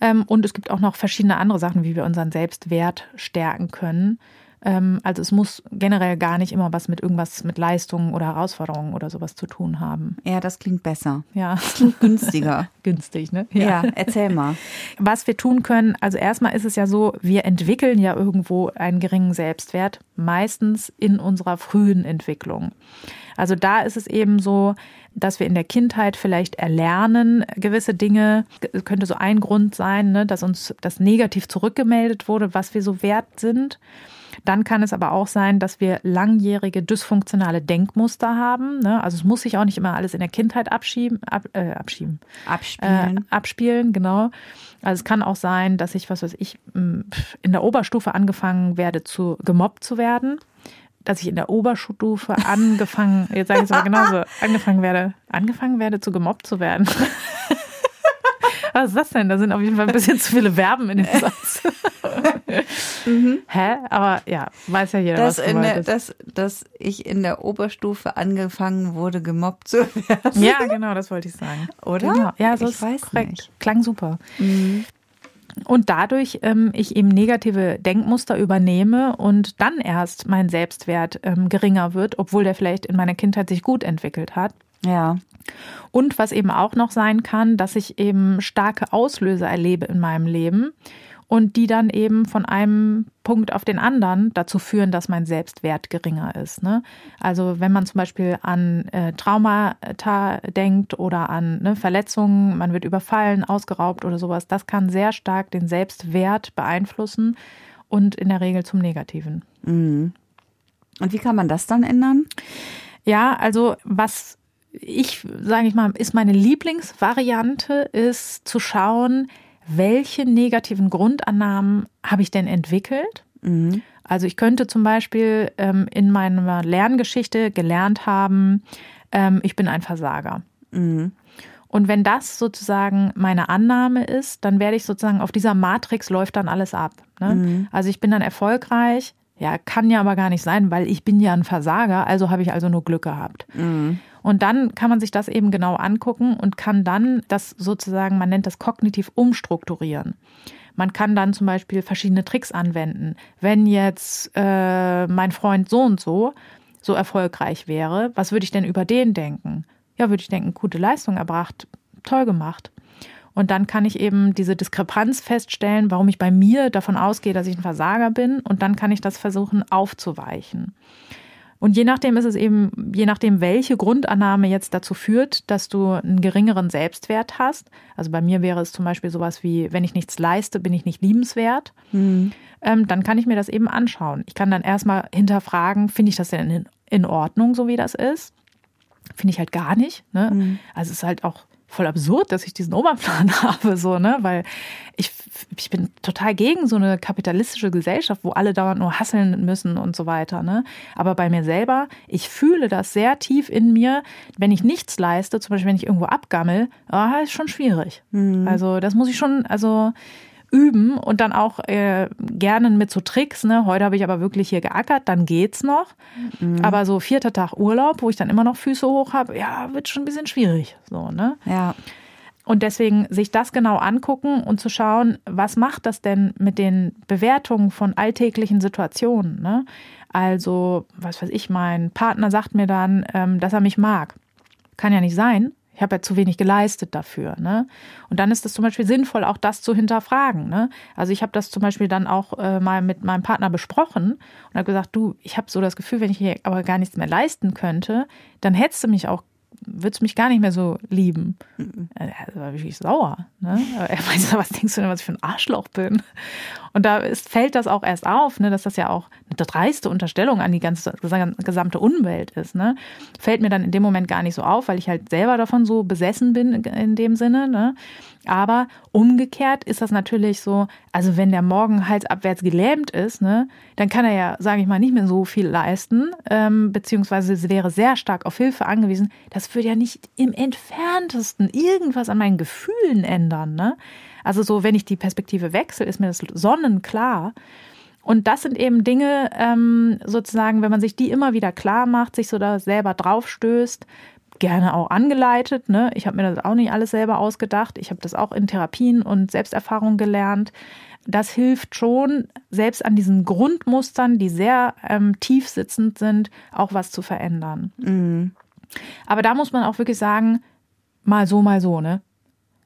Ähm, und es gibt auch noch verschiedene andere Sachen, wie wir unseren Selbstwert stärken können. Ähm, also es muss generell gar nicht immer was mit irgendwas mit Leistungen oder Herausforderungen oder sowas zu tun haben. Ja, das klingt besser. Ja. Das klingt günstiger. Günstig, ne? Ja. ja, erzähl mal. Was wir tun können, also erstmal ist es ja so, wir entwickeln ja irgendwo einen geringen Selbstwert, meistens in unserer frühen Entwicklung. Also da ist es eben so, dass wir in der Kindheit vielleicht erlernen, gewisse Dinge, könnte so ein Grund sein, ne, dass uns das negativ zurückgemeldet wurde, was wir so wert sind. Dann kann es aber auch sein, dass wir langjährige dysfunktionale Denkmuster haben. Ne? Also es muss sich auch nicht immer alles in der Kindheit abschieben, ab, äh, abschieben. Abspielen. Äh, abspielen, genau. Also es kann auch sein, dass ich, was weiß ich, in der Oberstufe angefangen werde zu gemobbt zu werden dass ich in der Oberstufe angefangen, jetzt sage ich es aber genauso, angefangen werde, angefangen werde zu gemobbt zu werden. Was ist das denn? Da sind auf jeden Fall ein bisschen zu viele Verben in dem Satz. mhm. Hä? Aber ja, weiß ja jeder, dass was in der, dass, dass ich in der Oberstufe angefangen wurde, gemobbt zu werden. Ja, genau, das wollte ich sagen. Oder? Genau. Ja, so ich weiß korrekt. Nicht. Klang super. Mhm und dadurch ähm, ich eben negative Denkmuster übernehme und dann erst mein Selbstwert ähm, geringer wird, obwohl der vielleicht in meiner Kindheit sich gut entwickelt hat. Ja. Und was eben auch noch sein kann, dass ich eben starke Auslöser erlebe in meinem Leben und die dann eben von einem Punkt auf den anderen dazu führen, dass mein Selbstwert geringer ist. Ne? Also wenn man zum Beispiel an äh, Traumata denkt oder an ne, Verletzungen, man wird überfallen, ausgeraubt oder sowas, das kann sehr stark den Selbstwert beeinflussen und in der Regel zum Negativen. Mhm. Und wie kann man das dann ändern? Ja, also was ich, sage ich mal, ist meine Lieblingsvariante, ist zu schauen, welche negativen Grundannahmen habe ich denn entwickelt? Mhm. Also ich könnte zum Beispiel ähm, in meiner Lerngeschichte gelernt haben, ähm, ich bin ein Versager. Mhm. Und wenn das sozusagen meine Annahme ist, dann werde ich sozusagen auf dieser Matrix läuft dann alles ab. Ne? Mhm. Also ich bin dann erfolgreich. Ja, kann ja aber gar nicht sein, weil ich bin ja ein Versager, also habe ich also nur Glück gehabt. Mhm. Und dann kann man sich das eben genau angucken und kann dann das sozusagen, man nennt das kognitiv umstrukturieren. Man kann dann zum Beispiel verschiedene Tricks anwenden. Wenn jetzt äh, mein Freund so und so so erfolgreich wäre, was würde ich denn über den denken? Ja, würde ich denken, gute Leistung erbracht, toll gemacht. Und dann kann ich eben diese Diskrepanz feststellen, warum ich bei mir davon ausgehe, dass ich ein Versager bin. Und dann kann ich das versuchen aufzuweichen. Und je nachdem ist es eben, je nachdem, welche Grundannahme jetzt dazu führt, dass du einen geringeren Selbstwert hast. Also bei mir wäre es zum Beispiel sowas wie, wenn ich nichts leiste, bin ich nicht liebenswert. Mhm. Ähm, dann kann ich mir das eben anschauen. Ich kann dann erstmal hinterfragen, finde ich das denn in, in, Ordnung, so wie das ist? Finde ich halt gar nicht. Ne? Mhm. Also es ist halt auch voll absurd, dass ich diesen Oberplan habe, so, ne? Weil ich, ich bin total gegen so eine kapitalistische Gesellschaft, wo alle dauernd nur hasseln müssen und so weiter, ne? Aber bei mir selber, ich fühle das sehr tief in mir, wenn ich nichts leiste, zum Beispiel wenn ich irgendwo abgammel, ah, ist schon schwierig. Mhm. Also, das muss ich schon, also üben und dann auch äh, gerne mit so Tricks. Ne? Heute habe ich aber wirklich hier geackert, dann geht's noch. Mhm. Aber so vierter Tag Urlaub, wo ich dann immer noch Füße hoch habe, ja, wird schon ein bisschen schwierig. So, ne? Ja. Und deswegen sich das genau angucken und zu schauen, was macht das denn mit den Bewertungen von alltäglichen Situationen? Ne? Also, was weiß ich, mein Partner sagt mir dann, ähm, dass er mich mag. Kann ja nicht sein. Ich habe ja zu wenig geleistet dafür. Ne? Und dann ist es zum Beispiel sinnvoll, auch das zu hinterfragen. Ne? Also ich habe das zum Beispiel dann auch äh, mal mit meinem Partner besprochen und habe gesagt, du, ich habe so das Gefühl, wenn ich hier aber gar nichts mehr leisten könnte, dann hättest du mich auch würdest mich gar nicht mehr so lieben. Mhm. Er war wirklich sauer. Ne? Er meinte, was denkst du denn, was ich für ein Arschloch bin? Und da ist, fällt das auch erst auf, ne, dass das ja auch eine dreiste Unterstellung an die ganze gesamte Umwelt ist. Ne? Fällt mir dann in dem Moment gar nicht so auf, weil ich halt selber davon so besessen bin in dem Sinne. Ne? Aber umgekehrt ist das natürlich so, also wenn der Morgen halsabwärts gelähmt ist, ne, dann kann er ja, sage ich mal, nicht mehr so viel leisten, ähm, beziehungsweise wäre sehr stark auf Hilfe angewiesen. Das würde ja nicht im entferntesten irgendwas an meinen Gefühlen ändern. Ne? Also so, wenn ich die Perspektive wechsle, ist mir das sonnenklar. Und das sind eben Dinge, ähm, sozusagen, wenn man sich die immer wieder klar macht, sich so da selber draufstößt, gerne auch angeleitet. Ne? Ich habe mir das auch nicht alles selber ausgedacht. Ich habe das auch in Therapien und Selbsterfahrung gelernt. Das hilft schon, selbst an diesen Grundmustern, die sehr ähm, tief sitzend sind, auch was zu verändern. Mhm. Aber da muss man auch wirklich sagen, mal so, mal so, ne?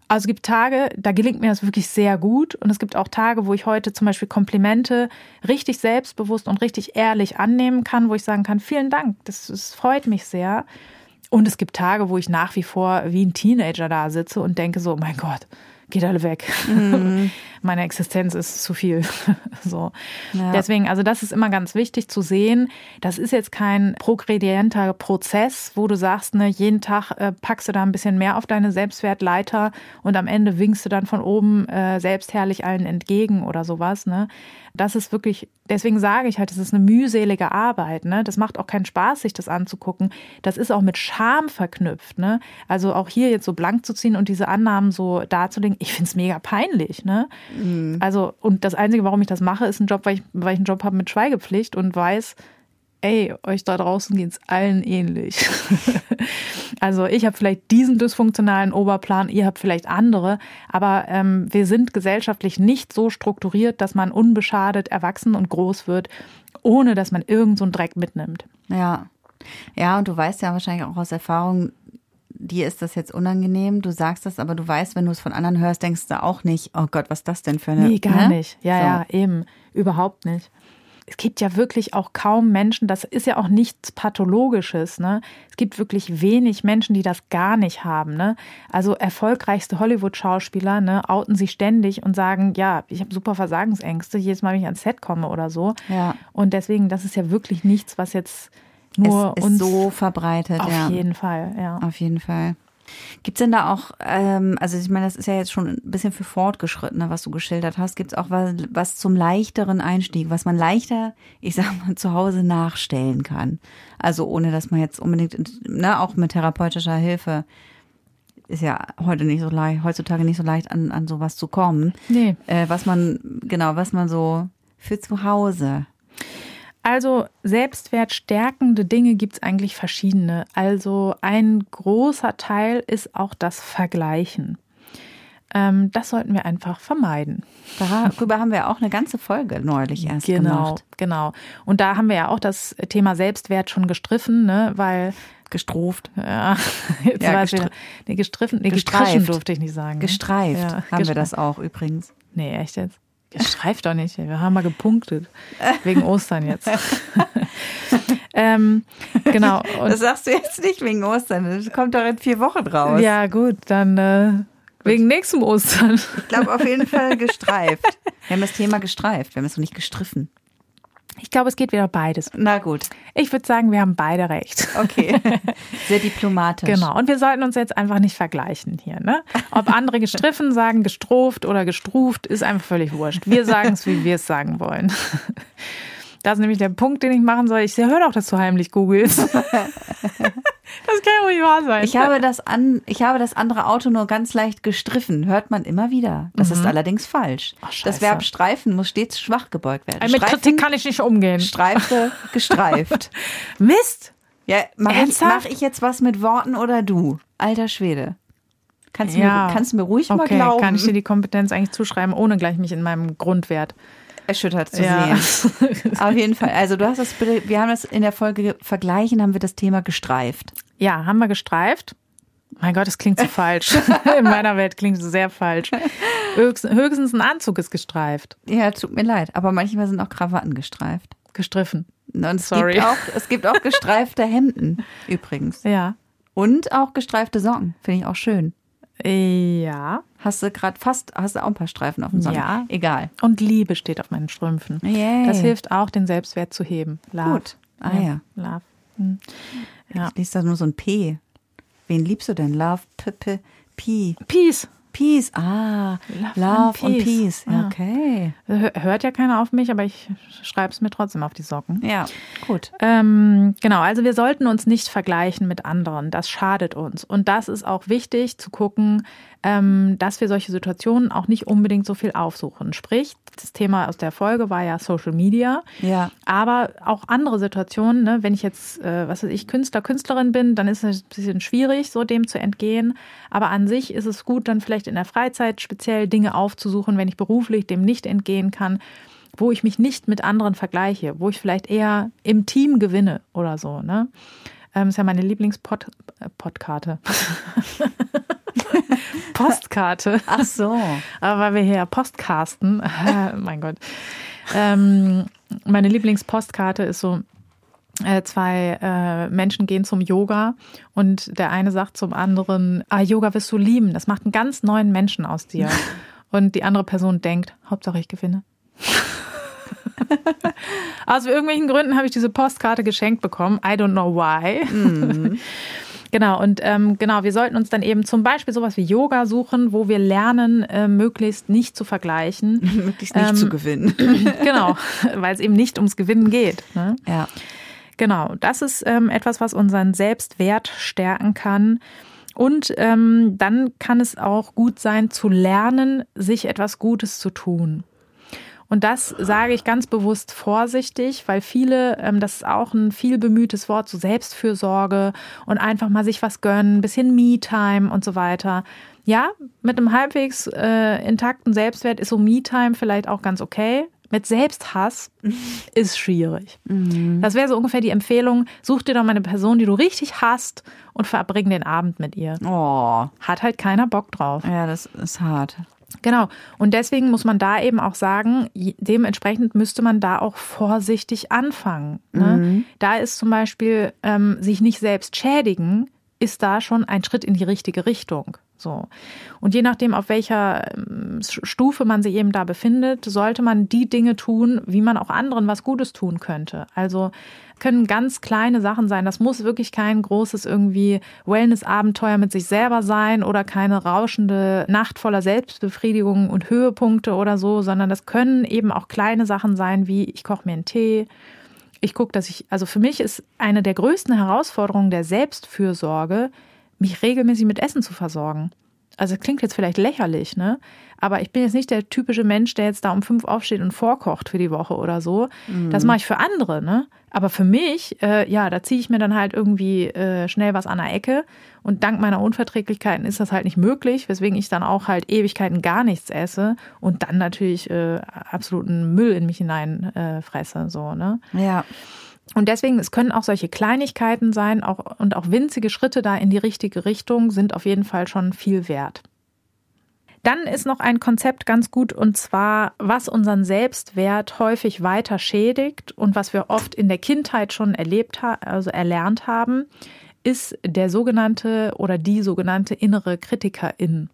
Also es gibt Tage, da gelingt mir das wirklich sehr gut. Und es gibt auch Tage, wo ich heute zum Beispiel Komplimente richtig selbstbewusst und richtig ehrlich annehmen kann, wo ich sagen kann, vielen Dank, das, das freut mich sehr. Und es gibt Tage, wo ich nach wie vor wie ein Teenager da sitze und denke so, mein Gott, geht alle weg. Mhm. Meine Existenz ist zu viel. so. Ja. Deswegen, also das ist immer ganz wichtig zu sehen. Das ist jetzt kein progredienter Prozess, wo du sagst, ne, jeden Tag äh, packst du da ein bisschen mehr auf deine Selbstwertleiter und am Ende winkst du dann von oben äh, selbstherrlich allen entgegen oder sowas. Ne? Das ist wirklich, deswegen sage ich halt, das ist eine mühselige Arbeit. Ne? Das macht auch keinen Spaß, sich das anzugucken. Das ist auch mit Scham verknüpft. Ne? Also auch hier jetzt so blank zu ziehen und diese Annahmen so darzulegen, ich finde es mega peinlich. Ne? Mhm. Also, und das Einzige, warum ich das mache, ist ein Job, weil ich, weil ich einen Job habe mit Schweigepflicht und weiß, ey, euch da draußen geht es allen ähnlich. also ich habe vielleicht diesen dysfunktionalen Oberplan, ihr habt vielleicht andere, aber ähm, wir sind gesellschaftlich nicht so strukturiert, dass man unbeschadet erwachsen und groß wird, ohne dass man irgend so Dreck mitnimmt. Ja. Ja, und du weißt ja wahrscheinlich auch aus Erfahrung, dir ist das jetzt unangenehm, du sagst das, aber du weißt, wenn du es von anderen hörst, denkst du auch nicht, oh Gott, was ist das denn für eine. Nee, gar ne? nicht. Ja, So. ja, eben. Überhaupt nicht. Es gibt ja wirklich auch kaum Menschen, das ist ja auch nichts Pathologisches, ne? Es gibt wirklich wenig Menschen, die das gar nicht haben, ne? Also erfolgreichste Hollywood-Schauspieler, ne, outen sich ständig und sagen, ja, ich habe super Versagensängste, jedes Mal, wenn ich ans Set komme oder so. Ja. Und deswegen, das ist ja wirklich nichts, was jetzt nur es ist so verbreitet, auf ja. jeden Fall, ja. Auf jeden Fall. Gibt es denn da auch, ähm, also ich meine, das ist ja jetzt schon ein bisschen für Fortgeschrittene, was du geschildert hast. Gibt es auch was, was zum leichteren Einstieg, was man leichter, ich sag mal, zu Hause nachstellen kann? Also ohne, dass man jetzt unbedingt, ne, auch mit therapeutischer Hilfe, ist ja heute nicht so leicht, heutzutage nicht so leicht an, an sowas zu kommen. Nee. Äh, was man, genau, was man so für zu Hause. Also selbstwertstärkende Dinge gibt es eigentlich verschiedene. Also ein großer Teil ist auch das Vergleichen. Ähm, das sollten wir einfach vermeiden. Darüber haben wir auch eine ganze Folge neulich erst Genau, gemacht. genau. Und da haben wir ja auch das Thema Selbstwert schon gestriffen, ne? weil Gestroft. ja, jetzt Ja, gestri- wieder, nee, gestriffen, nee, gestrichen durfte ich nicht sagen. ne? Gestreift Ja, haben wir das auch übrigens. Nee, echt jetzt? Gestreift doch nicht. Wir haben mal gepunktet. Wegen Ostern jetzt. ähm, genau. Und Das sagst du jetzt nicht wegen Ostern. Das kommt doch in vier Wochen raus. Ja, gut, dann äh, wegen nächstem Ostern. Ich glaube auf jeden Fall gestreift. Wir haben das Thema gestreift. Wir haben es noch nicht gestriffen. Ich glaube, es geht wieder beides. Na gut. Ich würde sagen, wir haben beide recht. Okay. Sehr diplomatisch. Genau. Und wir sollten uns jetzt einfach nicht vergleichen hier. Ne? Ob andere gestriffen sagen, gestroft oder gestruft, ist einfach völlig wurscht. Wir sagen es, wie wir es sagen wollen. Das ist nämlich der Punkt, den ich machen soll. Ich höre doch, dass du heimlich googelst. Das kann ja wohl nicht wahr sein. Ich habe das an, ich habe das andere Auto nur ganz leicht gestriffen. Hört man immer wieder. Das ist allerdings falsch. Ach, das Verb streifen muss stets schwach gebeugt werden. Mit Streifen, Kritik kann ich nicht umgehen. streifte, gestreift. Mist! Ja, mache ich, mach ich jetzt was mit Worten oder du? Alter Schwede. Kannst du, Ja. mir, kannst du mir ruhig mal Okay, glauben, kann ich dir die Kompetenz eigentlich zuschreiben, ohne gleich mich in meinem Grundwert. Erschüttert zu Ja. sehen. Auf jeden Fall. Also du hast das, wir haben das in der Folge Vergleichen, haben wir das Thema gestreift. Ja, haben wir gestreift. Mein Gott, das klingt so falsch. In meiner Welt klingt es sehr falsch. Höchstens, höchstens ein Anzug ist gestreift. Ja, tut mir leid. Aber manchmal sind auch Krawatten gestreift. Gestriffen. Und es Sorry. gibt auch, es gibt auch gestreifte Hemden übrigens. Ja. Und auch gestreifte Socken. Finde ich auch schön. Ja. Hast du gerade fast, hast du auch ein paar Streifen auf dem Socken? Ja. Egal. Und Liebe steht auf meinen Strümpfen. Yay. Das hilft auch, den Selbstwert zu heben. Love. Gut. Ah ja. Love. Hm. Ja. Ich lese da nur so ein P. Wen liebst du denn? Love, P, P, P. Peace. Peace. Ah, Love Love, and und Peace. Peace. Ja, okay. Hör- Hört ja keiner auf mich, aber ich schreibe es mir trotzdem auf die Socken. Ja, gut. Ähm, genau, also wir sollten uns nicht vergleichen mit anderen. Das schadet uns. Und das ist auch wichtig zu gucken, ähm, dass wir solche Situationen auch nicht unbedingt so viel aufsuchen. Sprich, das Thema aus der Folge war ja Social Media. Ja. Aber auch andere Situationen, ne? wenn ich jetzt, äh, was weiß ich, Künstler, Künstlerin bin, dann ist es ein bisschen schwierig, so dem zu entgehen. Aber an sich ist es gut, dann vielleicht in der Freizeit speziell Dinge aufzusuchen, wenn ich beruflich dem nicht entgehen kann, wo ich mich nicht mit anderen vergleiche, wo ich vielleicht eher im Team gewinne oder so. Ne? Ähm, ist ja meine Lieblingspodkarte. Postkarte. Ach so. Aber weil wir hier ja Postcasten, mein Gott. Ähm, meine Lieblingspostkarte ist so, äh, zwei äh, Menschen gehen zum Yoga und der eine sagt zum anderen, ah, Yoga wirst du lieben, das macht einen ganz neuen Menschen aus dir. Und die andere Person denkt, Hauptsache ich gewinne. Aus irgendwelchen Gründen habe ich diese Postkarte geschenkt bekommen. I don't know why. Genau, und ähm, genau, wir sollten uns dann eben zum Beispiel sowas wie Yoga suchen, wo wir lernen, äh, möglichst nicht zu vergleichen. Möglichst nicht Ähm, zu gewinnen. genau, weil es eben nicht ums Gewinnen geht. Ne? Ja. Genau, das ist ähm, etwas, was unseren Selbstwert stärken kann. Und ähm, dann kann es auch gut sein, zu lernen, sich etwas Gutes zu tun. Und das sage ich ganz bewusst vorsichtig, weil viele, ähm, das ist auch ein viel bemühtes Wort, so Selbstfürsorge und einfach mal sich was gönnen, ein bisschen Me-Time und so weiter. Ja, mit einem halbwegs äh, intakten Selbstwert ist so Me-Time vielleicht auch ganz okay. Mit Selbsthass ist schwierig. Das wäre so ungefähr die Empfehlung, such dir doch mal eine Person, die du richtig hasst und verbring den Abend mit ihr. Oh, Hat halt keiner Bock drauf. ja, das ist hart. Genau. Und deswegen muss man da eben auch sagen, dementsprechend müsste man da auch vorsichtig anfangen. Ne? Da ist zum Beispiel ähm, sich nicht selbst schädigen, ist da schon ein Schritt in die richtige Richtung. So. Und je nachdem, auf welcher ähm, Stufe man sich eben da befindet, sollte man die Dinge tun, wie man auch anderen was Gutes tun könnte. Also können ganz kleine Sachen sein. Das muss wirklich kein großes irgendwie Wellness-Abenteuer mit sich selber sein oder keine rauschende Nacht voller Selbstbefriedigung und Höhepunkte oder so, sondern das können eben auch kleine Sachen sein, wie ich koche mir einen Tee, ich gucke, dass ich, also für mich ist eine der größten Herausforderungen der Selbstfürsorge, mich regelmäßig mit Essen zu versorgen. Also klingt jetzt vielleicht lächerlich, ne? Aber ich bin jetzt nicht der typische Mensch, der jetzt da um fünf aufsteht und vorkocht für die Woche oder so. Das mache ich für andere, ne? Aber für mich, äh, ja, da ziehe ich mir dann halt irgendwie äh, schnell was an der Ecke. Und dank meiner Unverträglichkeiten ist das halt nicht möglich, weswegen ich dann auch halt Ewigkeiten gar nichts esse und dann natürlich äh, absoluten Müll in mich hinein äh, fresse, so, ne? Ja. Und deswegen, es können auch solche Kleinigkeiten sein auch, und auch winzige Schritte da in die richtige Richtung sind auf jeden Fall schon viel wert. Dann ist noch ein Konzept ganz gut und zwar, was unseren Selbstwert häufig weiter schädigt und was wir oft in der Kindheit schon erlebt haben, also erlernt haben, ist der sogenannte oder die sogenannte innere Kritikerin.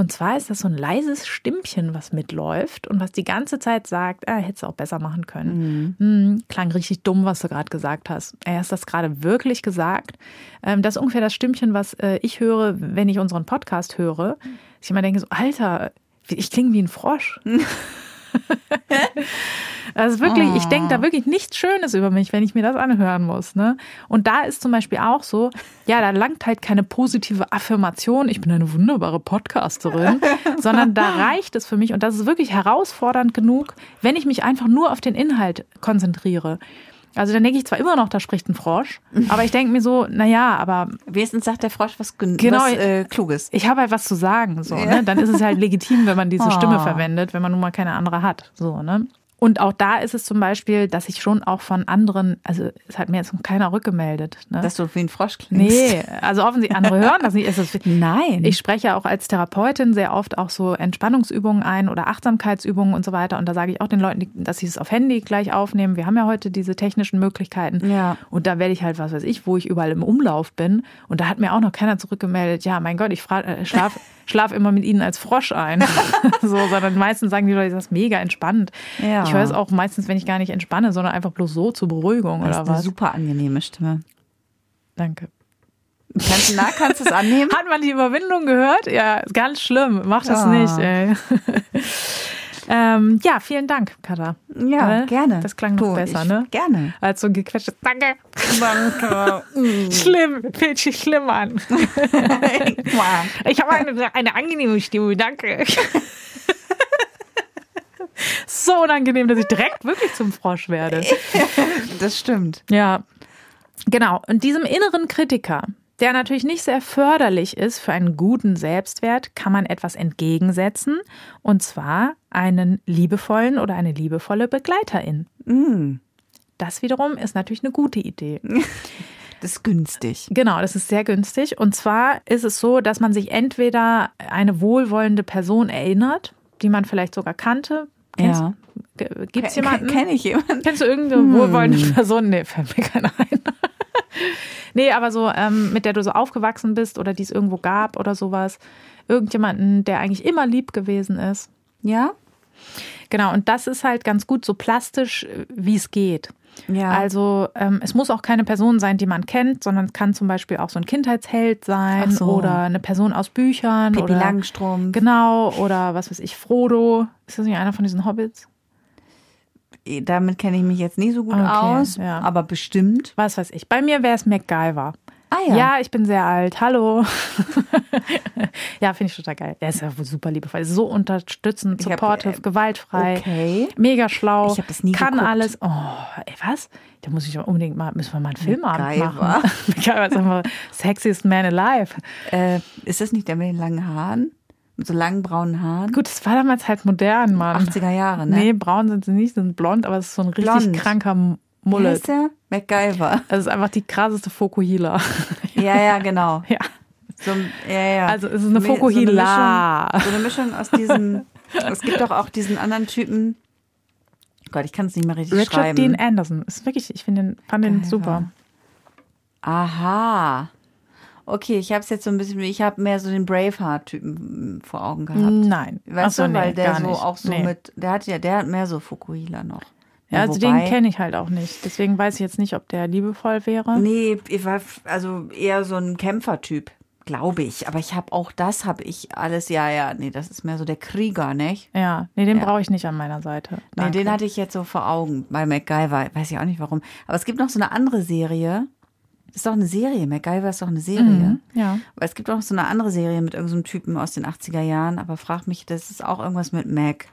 Und zwar ist das so ein leises Stimmchen, was mitläuft und was die ganze Zeit sagt, ah, hättest du auch besser machen können. Hm, klang richtig dumm, was du gerade gesagt hast. Er hast das gerade wirklich gesagt. Ähm, das ist ungefähr das Stimmchen, was äh, ich höre, wenn ich unseren Podcast höre. Ich immer denke so, Alter, ich klinge wie ein Frosch. Also wirklich, ich denke da wirklich nichts Schönes über mich, wenn ich mir das anhören muss. Ne? Und da ist zum Beispiel auch so, ja, da langt halt keine positive Affirmation, ich bin eine wunderbare Podcasterin, sondern da reicht es für mich, und das ist wirklich herausfordernd genug, wenn ich mich einfach nur auf den Inhalt konzentriere. Also dann denke ich zwar immer noch, da spricht ein Frosch, aber ich denke mir so, naja, aber Wenigstens sagt der Frosch was, gen- Genau. was äh, Kluges. ich habe halt was zu sagen. So, ne? Dann ist es halt legitim, wenn man diese Oh. Stimme verwendet, wenn man nun mal keine andere hat. So, ne? Und auch da ist es zum Beispiel, dass ich schon auch von anderen, also es hat mir jetzt noch keiner rückgemeldet. Ne? Dass du wie ein Frosch klingst. nee, also offensichtlich andere hören das nicht. Ist, Nein. ich spreche auch als Therapeutin sehr oft auch so Entspannungsübungen ein oder Achtsamkeitsübungen und so weiter. Und da sage ich auch den Leuten, dass sie es auf Handy gleich aufnehmen. Wir haben ja heute diese technischen Möglichkeiten. Ja. Und da werde ich halt, was weiß ich, wo ich überall im Umlauf bin. Und da hat mir auch noch keiner zurückgemeldet, ja, mein Gott, ich fra- äh, schlaf, schlaf immer mit ihnen als Frosch ein. so, sondern meistens sagen die Leute, das ist mega entspannt. Ja. Ich höre es auch meistens, wenn ich gar nicht entspanne, sondern einfach bloß so zur Beruhigung das oder ist eine was. super angenehme Stimme. Danke. Kannst, na, kannst du es annehmen? Hat man die Überwindung gehört? Ja, ganz schlimm. Mach das Ah. nicht, ey. Ähm, ja, vielen Dank, Katha. Ja, Äh, gerne. Das klang noch Du, besser, ich, ne? Gerne. Als so ein gequetschtes Danke. Danke. Schlimm, fühlt sich schlimm an. Ich habe eine, eine angenehme Stimme, danke. so unangenehm, dass ich direkt wirklich zum Frosch werde. Das stimmt. Ja, genau. Und diesem inneren Kritiker, der natürlich nicht sehr förderlich ist für einen guten Selbstwert, kann man etwas entgegensetzen. Und zwar einen liebevollen oder eine liebevolle Begleiterin. Das wiederum ist natürlich eine gute Idee. Das ist günstig. Genau, das ist sehr günstig. Und zwar ist es so, dass man sich entweder eine wohlwollende Person erinnert, die man vielleicht sogar kannte. Kennst, Ja. Gibt es jemanden? Kenne ich jemanden? Kennst du irgendeine wohlwollende Person? Nee, fällt mir keiner ein. nee, aber so, ähm, mit der du so aufgewachsen bist oder die es irgendwo gab oder sowas. Irgendjemanden, der eigentlich immer lieb gewesen ist. Ja? Genau, und das ist halt ganz gut so plastisch, äh, wie es geht. Ja. Also ähm, es muss auch keine Person sein, die man kennt, sondern es kann zum Beispiel auch so ein Kindheitsheld sein so. oder eine Person aus Büchern. Pippi oder, Langstrumpf. Genau, oder was weiß ich, Frodo. Ist das nicht einer von diesen Hobbits? Damit kenne ich mich jetzt nicht so gut Okay, aus, ja. aber bestimmt. Was weiß ich. Bei mir wäre es MacGyver. Ah ja. Ja, ich bin sehr alt. Hallo. ja, finde ich total geil. Er ist ja super liebevoll. So unterstützend, Ich hab, supportive, äh, gewaltfrei. okay. Mega schlau. Ich hab das nie Kann geguckt. alles. Oh, ey, was? Da muss ich doch unbedingt mal, müssen wir mal einen Filmabend machen. MacGyver ist sexiest man alive. Äh, ist das nicht der mit den langen Haaren? Mit so langen braunen Haaren. Gut, das war damals halt modern, Mann. 80er Jahre, ne? Nee, braun sind sie nicht, sind blond, aber es ist so ein richtig Blond. kranker Mullet. heißt der? MacGyver. Es ist einfach die krasseste Fokuhila. Ja, ja, genau. ja. So, ja, ja. Also es ist eine So Fokuhila. Mischung- So eine Mischung aus diesen. es gibt doch auch diesen anderen Typen. Gott, ich kann es nicht mehr richtig Richard schreiben. Dean Anderson. Ist wirklich, ich finde den, fand den super. Aha. Okay, ich habe es jetzt so ein bisschen, ich habe mehr so den Braveheart-Typen vor Augen gehabt. Nein. Weißt so, du, weil nee, der so nicht. auch so Nee. mit, der hat ja, der hat mehr so Fukuhila noch. Ja, also wobei- den kenne ich halt auch nicht. Deswegen weiß ich jetzt nicht, ob der liebevoll wäre. Nee, ich war also eher so ein Kämpfertyp, glaube ich. Aber ich habe auch das habe ich alles, ja, ja, nee, das ist mehr so der Krieger, nicht? Ja, nee, den Ja. brauche ich nicht an meiner Seite. Nee, Danke. den hatte ich jetzt so vor Augen bei MacGyver. Weiß ich auch nicht warum. Aber es gibt noch so eine andere Serie. Das ist doch eine Serie. MacGyver ist doch eine Serie. Mhm, ja. Aber es gibt auch noch so eine andere Serie mit irgendeinem Typen aus den 80er Jahren. Aber frag mich, das ist auch irgendwas mit Mac,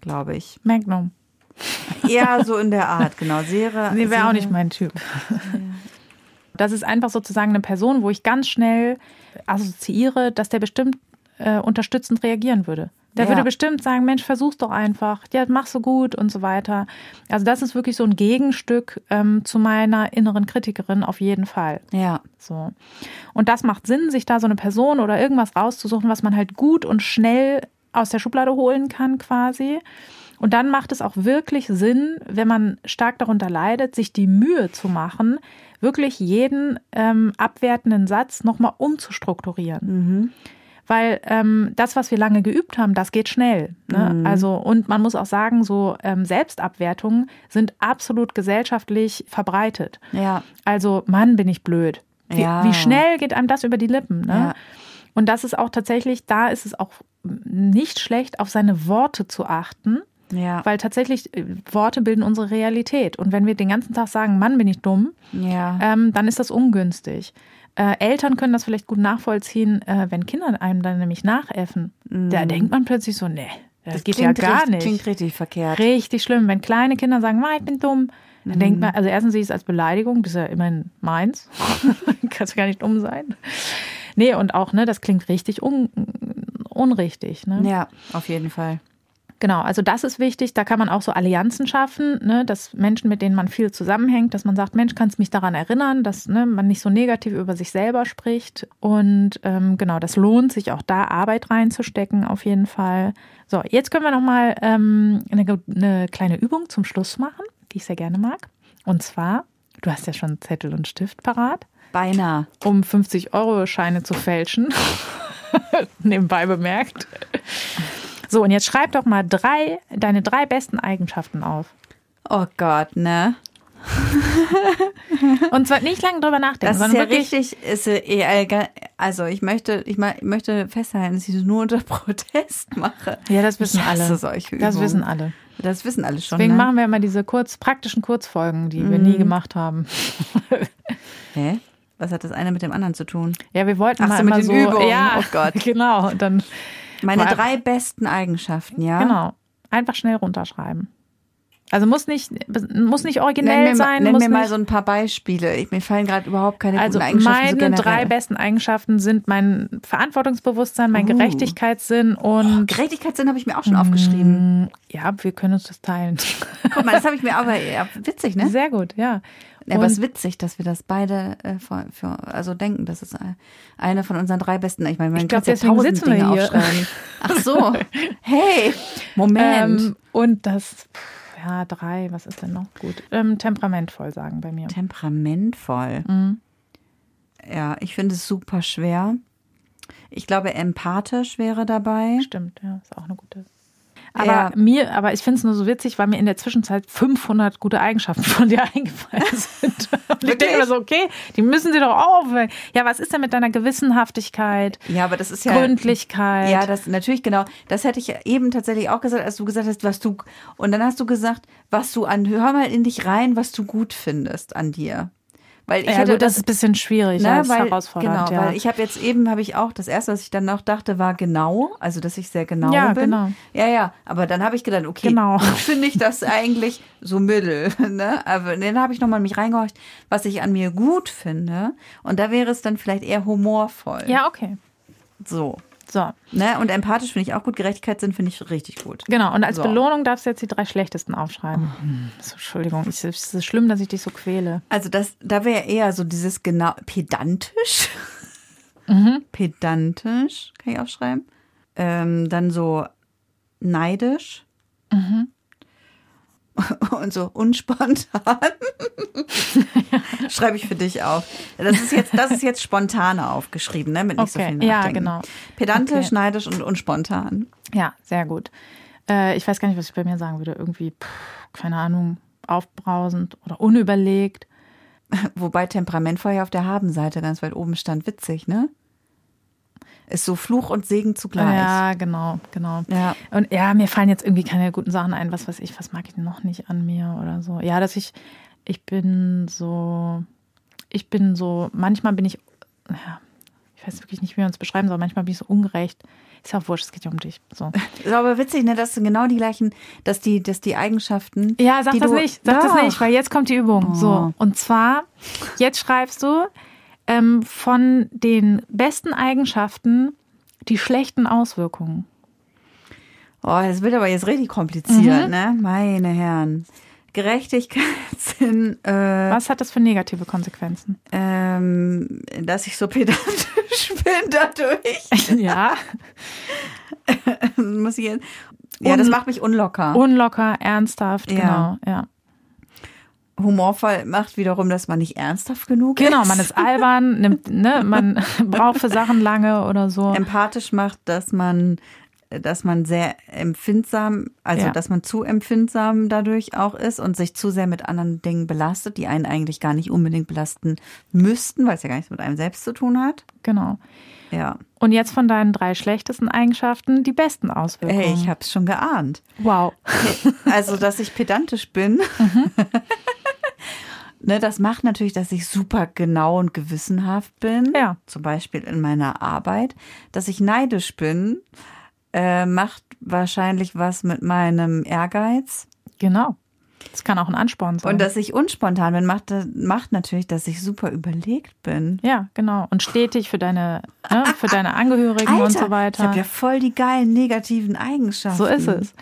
glaube ich. Magnum. Eher so in der Art, genau. Serie. Nee, wäre auch nicht mein Typ. Das ist einfach sozusagen eine Person, wo ich ganz schnell assoziiere, dass der bestimmt äh, unterstützend reagieren würde. Der Ja. würde bestimmt sagen, Mensch, versuch's doch einfach, ja, mach so gut und so weiter. Also das ist wirklich so ein Gegenstück ähm, zu meiner inneren Kritikerin auf jeden Fall. Ja. So. Und das macht Sinn, sich da so eine Person oder irgendwas rauszusuchen, was man halt gut und schnell aus der Schublade holen kann, quasi. Und dann macht es auch wirklich Sinn, wenn man stark darunter leidet, sich die Mühe zu machen, wirklich jeden ähm, abwertenden Satz nochmal umzustrukturieren. Weil ähm, das, was wir lange geübt haben, das geht schnell. Ne? Also, und man muss auch sagen, so ähm, Selbstabwertungen sind absolut gesellschaftlich verbreitet. Ja. Also, Mann, bin ich blöd. Wie, Ja. wie schnell geht einem das über die Lippen? Ne? Ja. Und das ist auch tatsächlich, da ist es auch nicht schlecht, auf seine Worte zu achten, Ja. weil tatsächlich äh, Worte bilden unsere Realität. Und wenn wir den ganzen Tag sagen, Mann, bin ich dumm, ja. ähm, dann ist das ungünstig. Äh, Eltern können das vielleicht gut nachvollziehen, äh, wenn Kinder einem dann nämlich nachäffen. Da denkt man plötzlich so, nee, das, geht ja Mhm. Gar richtig, nicht. Klingt richtig verkehrt. Richtig schlimm. Wenn kleine Kinder sagen, Ma, ich bin dumm, dann denkt man, also erstens sehe ich es als Beleidigung, das ist ja immerhin meins. Kannst gar nicht dumm sein. Nee, und auch, ne, das klingt richtig un unrichtig. Ne? Ja, auf jeden Fall. Genau, also das ist wichtig. Da kann man auch so Allianzen schaffen, ne, dass Menschen, mit denen man viel zusammenhängt, dass man sagt, Mensch, kannst mich daran erinnern, dass ne, man nicht so negativ über sich selber spricht. Und ähm, genau, das lohnt sich auch da Arbeit reinzustecken, auf jeden Fall. So, jetzt können wir noch mal ähm, eine, eine kleine Übung zum Schluss machen, die ich sehr gerne mag. Und zwar, du hast ja schon Zettel und Stift parat, Beinahe. um 50-Euro-Scheine zu fälschen. Nebenbei bemerkt. So, und jetzt schreib doch mal drei, deine drei besten Eigenschaften auf. Oh Gott, ne? Und zwar nicht lange drüber nachdenken, Das ist ja richtig, ist, ga- also ich möchte, ich möchte festhalten, dass ich das nur unter Protest mache. Ja, das wissen alle. Das wissen alle. Das wissen alle schon. Deswegen ne? machen wir immer diese kurz, praktischen Kurzfolgen, die wir Mhm. nie gemacht haben. Hä? Was hat das eine mit dem anderen zu tun? Ja, wir wollten Ach mal so, mit immer den so. Übungen. Ja, Oh Gott. Genau. Und dann, Meine Vor drei besten Eigenschaften, ja? genau. Einfach schnell runterschreiben. Also muss nicht, muss nicht originell Nenn mir, sein. nenn mir mal so ein paar Beispiele. Ich, mir fallen gerade überhaupt keine Also guten Eigenschaften meine so drei besten Eigenschaften sind mein Verantwortungsbewusstsein, mein Uh. Gerechtigkeitssinn und Gerechtigkeitssinn habe ich mir auch schon aufgeschrieben. ja, wir können uns das teilen. Guck mal, das habe ich mir aber ja, witzig, ne? Sehr gut, ja. Ja, aber es ist witzig, dass wir das beide äh, für, für, also denken, das ist eine von unseren drei besten. Ich meine, man Ich glaub, kann ja tausend sitzen wir Dinge hier. aufschreiben. Ach so, hey, Moment. Ähm, und das, ja, drei, was ist denn noch gut? Ähm, temperamentvoll sagen bei mir. Temperamentvoll. Mhm. Ja, ich finde es super schwer. Ich glaube, empathisch wäre dabei. Stimmt, ja, ist auch eine gute. Aber Ja. mir, aber ich finde es nur so witzig, weil mir in der Zwischenzeit 500 gute Eigenschaften von dir eingefallen sind. Und ich denke mir so, okay, die müssen sie doch auch aufwählen. Ja, was ist denn mit deiner Gewissenhaftigkeit, Ja, aber das ist ja. Gründlichkeit? Ja, das natürlich genau. Das hätte ich eben tatsächlich auch gesagt, als du gesagt hast, was du und dann hast du gesagt, was du an hör mal in dich rein, was du gut findest an dir. Weil ich ja, hätte gut, das ist ein bisschen schwierig, Ne, das weil, herausfordernd. genau, ja. weil ich habe jetzt eben, habe ich auch, das erste, was ich dann noch dachte, war genau, also dass ich sehr genau Ja, bin. genau. Ja, ja, aber dann habe ich gedacht, okay, Genau. finde ich das eigentlich so mittel, ne? Aber dann habe ich nochmal mich reingehorcht, was ich an mir gut finde und da wäre es dann vielleicht eher humorvoll. ja, okay. So, So. Ne? Und empathisch finde ich auch gut, Gerechtigkeitssinn finde ich richtig gut. Genau, und als So. Belohnung darfst du jetzt die drei schlechtesten aufschreiben. So, Entschuldigung, es ist schlimm, dass ich dich so quäle. Also das, da wäre eher so dieses genau pedantisch. Pedantisch, kann ich aufschreiben. Ähm, dann so neidisch. Und so unspontan. Schreibe ich für dich auf. Das ist jetzt, das ist jetzt spontan aufgeschrieben, ne? Mit nicht so Okay, viel ja, Nachdenken. genau. Pedantisch, Okay. neidisch und unspontan. Ja, sehr gut. Äh, ich weiß gar nicht, was ich bei mir sagen würde. Irgendwie, pff, keine Ahnung, aufbrausend oder unüberlegt. Wobei temperamentvoll ja auf der Habenseite ganz weit oben stand. Witzig, ne? Ist so Fluch und Segen zugleich. Ja, genau, genau. Ja. Und ja, mir fallen jetzt irgendwie keine guten Sachen ein. Was weiß ich, was mag ich noch nicht an mir oder so. Ja, dass ich, ich bin so, ich bin so, manchmal bin ich, ja, ich weiß wirklich nicht, wie man es beschreiben soll. Manchmal bin ich so ungerecht. Ist ja auch wurscht, es geht ja um dich. So. Ist aber witzig, ne, dass du genau die gleichen, dass die, dass die Eigenschaften. Ja, sag das du, nicht, sag das Doch. nicht, weil jetzt kommt die Übung. Oh. So. Und zwar, jetzt schreibst du ähm, von den besten Eigenschaften die schlechten Auswirkungen. Oh, das wird aber jetzt richtig kompliziert, Mhm. ne? Meine Herren. Gerechtigkeitssinn, äh, Was hat das für negative Konsequenzen? ähm, dass ich so pedantisch bin dadurch. ja. Muss ich jetzt. Ja, das macht mich unlocker. Unlocker, ernsthaft, Ja. genau, ja. Humorvoll macht wiederum, dass man nicht ernsthaft genug Genau, ist. man ist albern, nimmt, ne, man braucht für Sachen lange oder so. empathisch macht, dass man, dass man sehr empfindsam, also Ja. dass man zu empfindsam dadurch auch ist und sich zu sehr mit anderen Dingen belastet, die einen eigentlich gar nicht unbedingt belasten müssten, weil es ja gar nichts mit einem selbst zu tun hat. Genau. Ja. Und jetzt von deinen drei schlechtesten Eigenschaften die besten Auswirkungen. Hey, ich hab's schon geahnt. wow. Also, dass ich pedantisch bin. ne, das macht natürlich, dass ich super genau und gewissenhaft bin. Ja. Zum Beispiel in meiner Arbeit. Dass ich neidisch bin, äh, macht wahrscheinlich was mit meinem Ehrgeiz. Genau. Das kann auch ein Ansporn sein. Und dass ich unspontan bin, macht, macht natürlich, dass ich super überlegt bin. ja, genau. Und stetig für deine, ne, für deine Angehörigen und so ich weiter. habe ja voll die geilen negativen Eigenschaften. So ist es.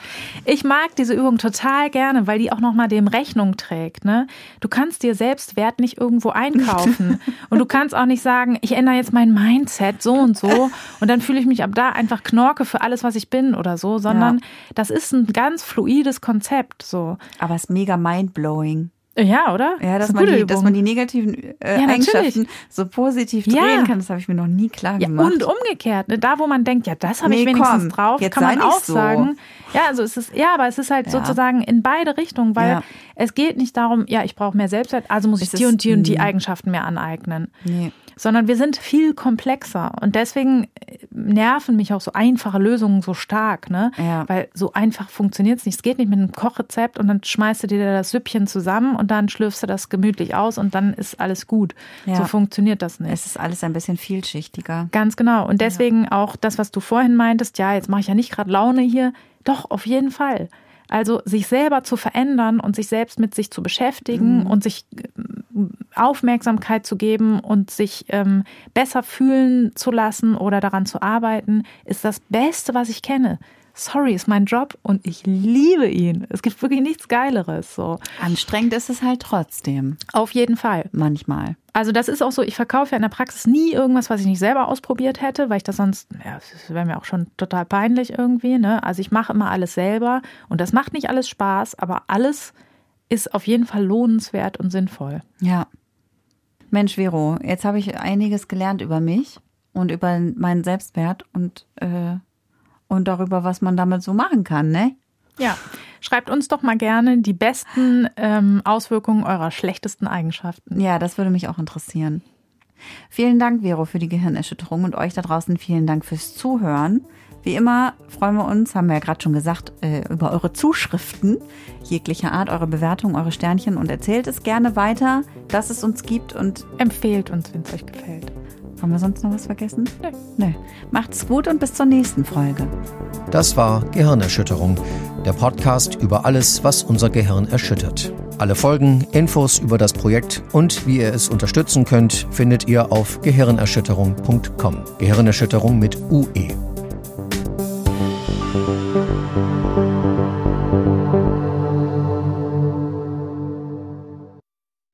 Ich mag diese Übung total gerne, weil die auch nochmal dem Rechnung trägt. Ne? Du kannst dir selbst Wert nicht irgendwo einkaufen. und du kannst auch nicht sagen, ich ändere jetzt mein Mindset so und so und dann fühle ich mich ab da einfach Knorke für alles, was ich bin oder so, sondern das ist ein ganz fluides Konzept. So. Aber es ist mega mindblowing. Ja, oder? Ja, Das dass eine man, die, dass man die negativen äh, Ja. Eigenschaften so positiv Ja. drehen kann, das habe ich mir noch nie klar Ja, gemacht. und umgekehrt, ne? da wo man denkt, ja, das habe ich Nee, wenigstens komm, drauf, kann man auch so. sagen. Ja, also es ist, ja, aber es ist halt Ja. sozusagen in beide Richtungen, weil Ja. es geht nicht darum, ja, ich brauche mehr Selbstwert, also muss ich Es die ist- und die und die. Eigenschaften mir aneignen. nee. Sondern wir sind viel komplexer und deswegen äh, nerven mich auch so einfache Lösungen so stark, ne? Ja. Weil so einfach funktioniert es nicht. Es geht nicht mit einem Kochrezept und dann schmeißt du dir das Süppchen zusammen und dann schlürfst du das gemütlich aus und dann ist alles gut. Ja. So funktioniert das nicht. Es ist alles ein bisschen vielschichtiger. Ganz genau. Und deswegen auch das, was du vorhin meintest, ja, jetzt mache ich ja nicht gerade Laune hier. Doch, auf jeden Fall. Also sich selber zu verändern und sich selbst mit sich zu beschäftigen und sich ähm, Aufmerksamkeit zu geben und sich ähm, besser fühlen zu lassen oder daran zu arbeiten, ist das Beste, was ich kenne. Sorry, ist mein Job und ich liebe ihn. Es gibt wirklich nichts Geileres. So. Anstrengend ist es halt trotzdem. Auf jeden Fall. Manchmal. Also das ist auch so, ich verkaufe ja in der Praxis nie irgendwas, was ich nicht selber ausprobiert hätte, weil ich das sonst, ja, das wäre mir auch schon total peinlich irgendwie. Ne? Also ich mache immer alles selber und das macht nicht alles Spaß, aber alles ist auf jeden Fall lohnenswert und sinnvoll. Ja. Mensch, Vero, jetzt habe ich einiges gelernt über mich und über meinen Selbstwert und, äh, und darüber, was man damit so machen kann, ne? Ja, schreibt uns doch mal gerne die besten ähm, Auswirkungen eurer schlechtesten Eigenschaften. Ja, das würde mich auch interessieren. Vielen Dank, Vero, für die Gehirnerschütterung und euch da draußen vielen Dank fürs Zuhören. Wie immer freuen wir uns, haben wir ja gerade schon gesagt, äh, über eure Zuschriften jeglicher Art, eure Bewertungen, eure Sternchen und erzählt es gerne weiter, dass es uns gibt und Empfehlt uns, wenn es euch gefällt. haben wir sonst noch was vergessen? Nö. Nö. Macht's gut und bis zur nächsten Folge. Das war Gehirnerschütterung, der Podcast über alles, was unser Gehirn erschüttert. Alle Folgen, Infos über das Projekt und wie ihr es unterstützen könnt, findet ihr auf gehirnerschütterung.com. Gehirnerschütterung mit UE. Thank you.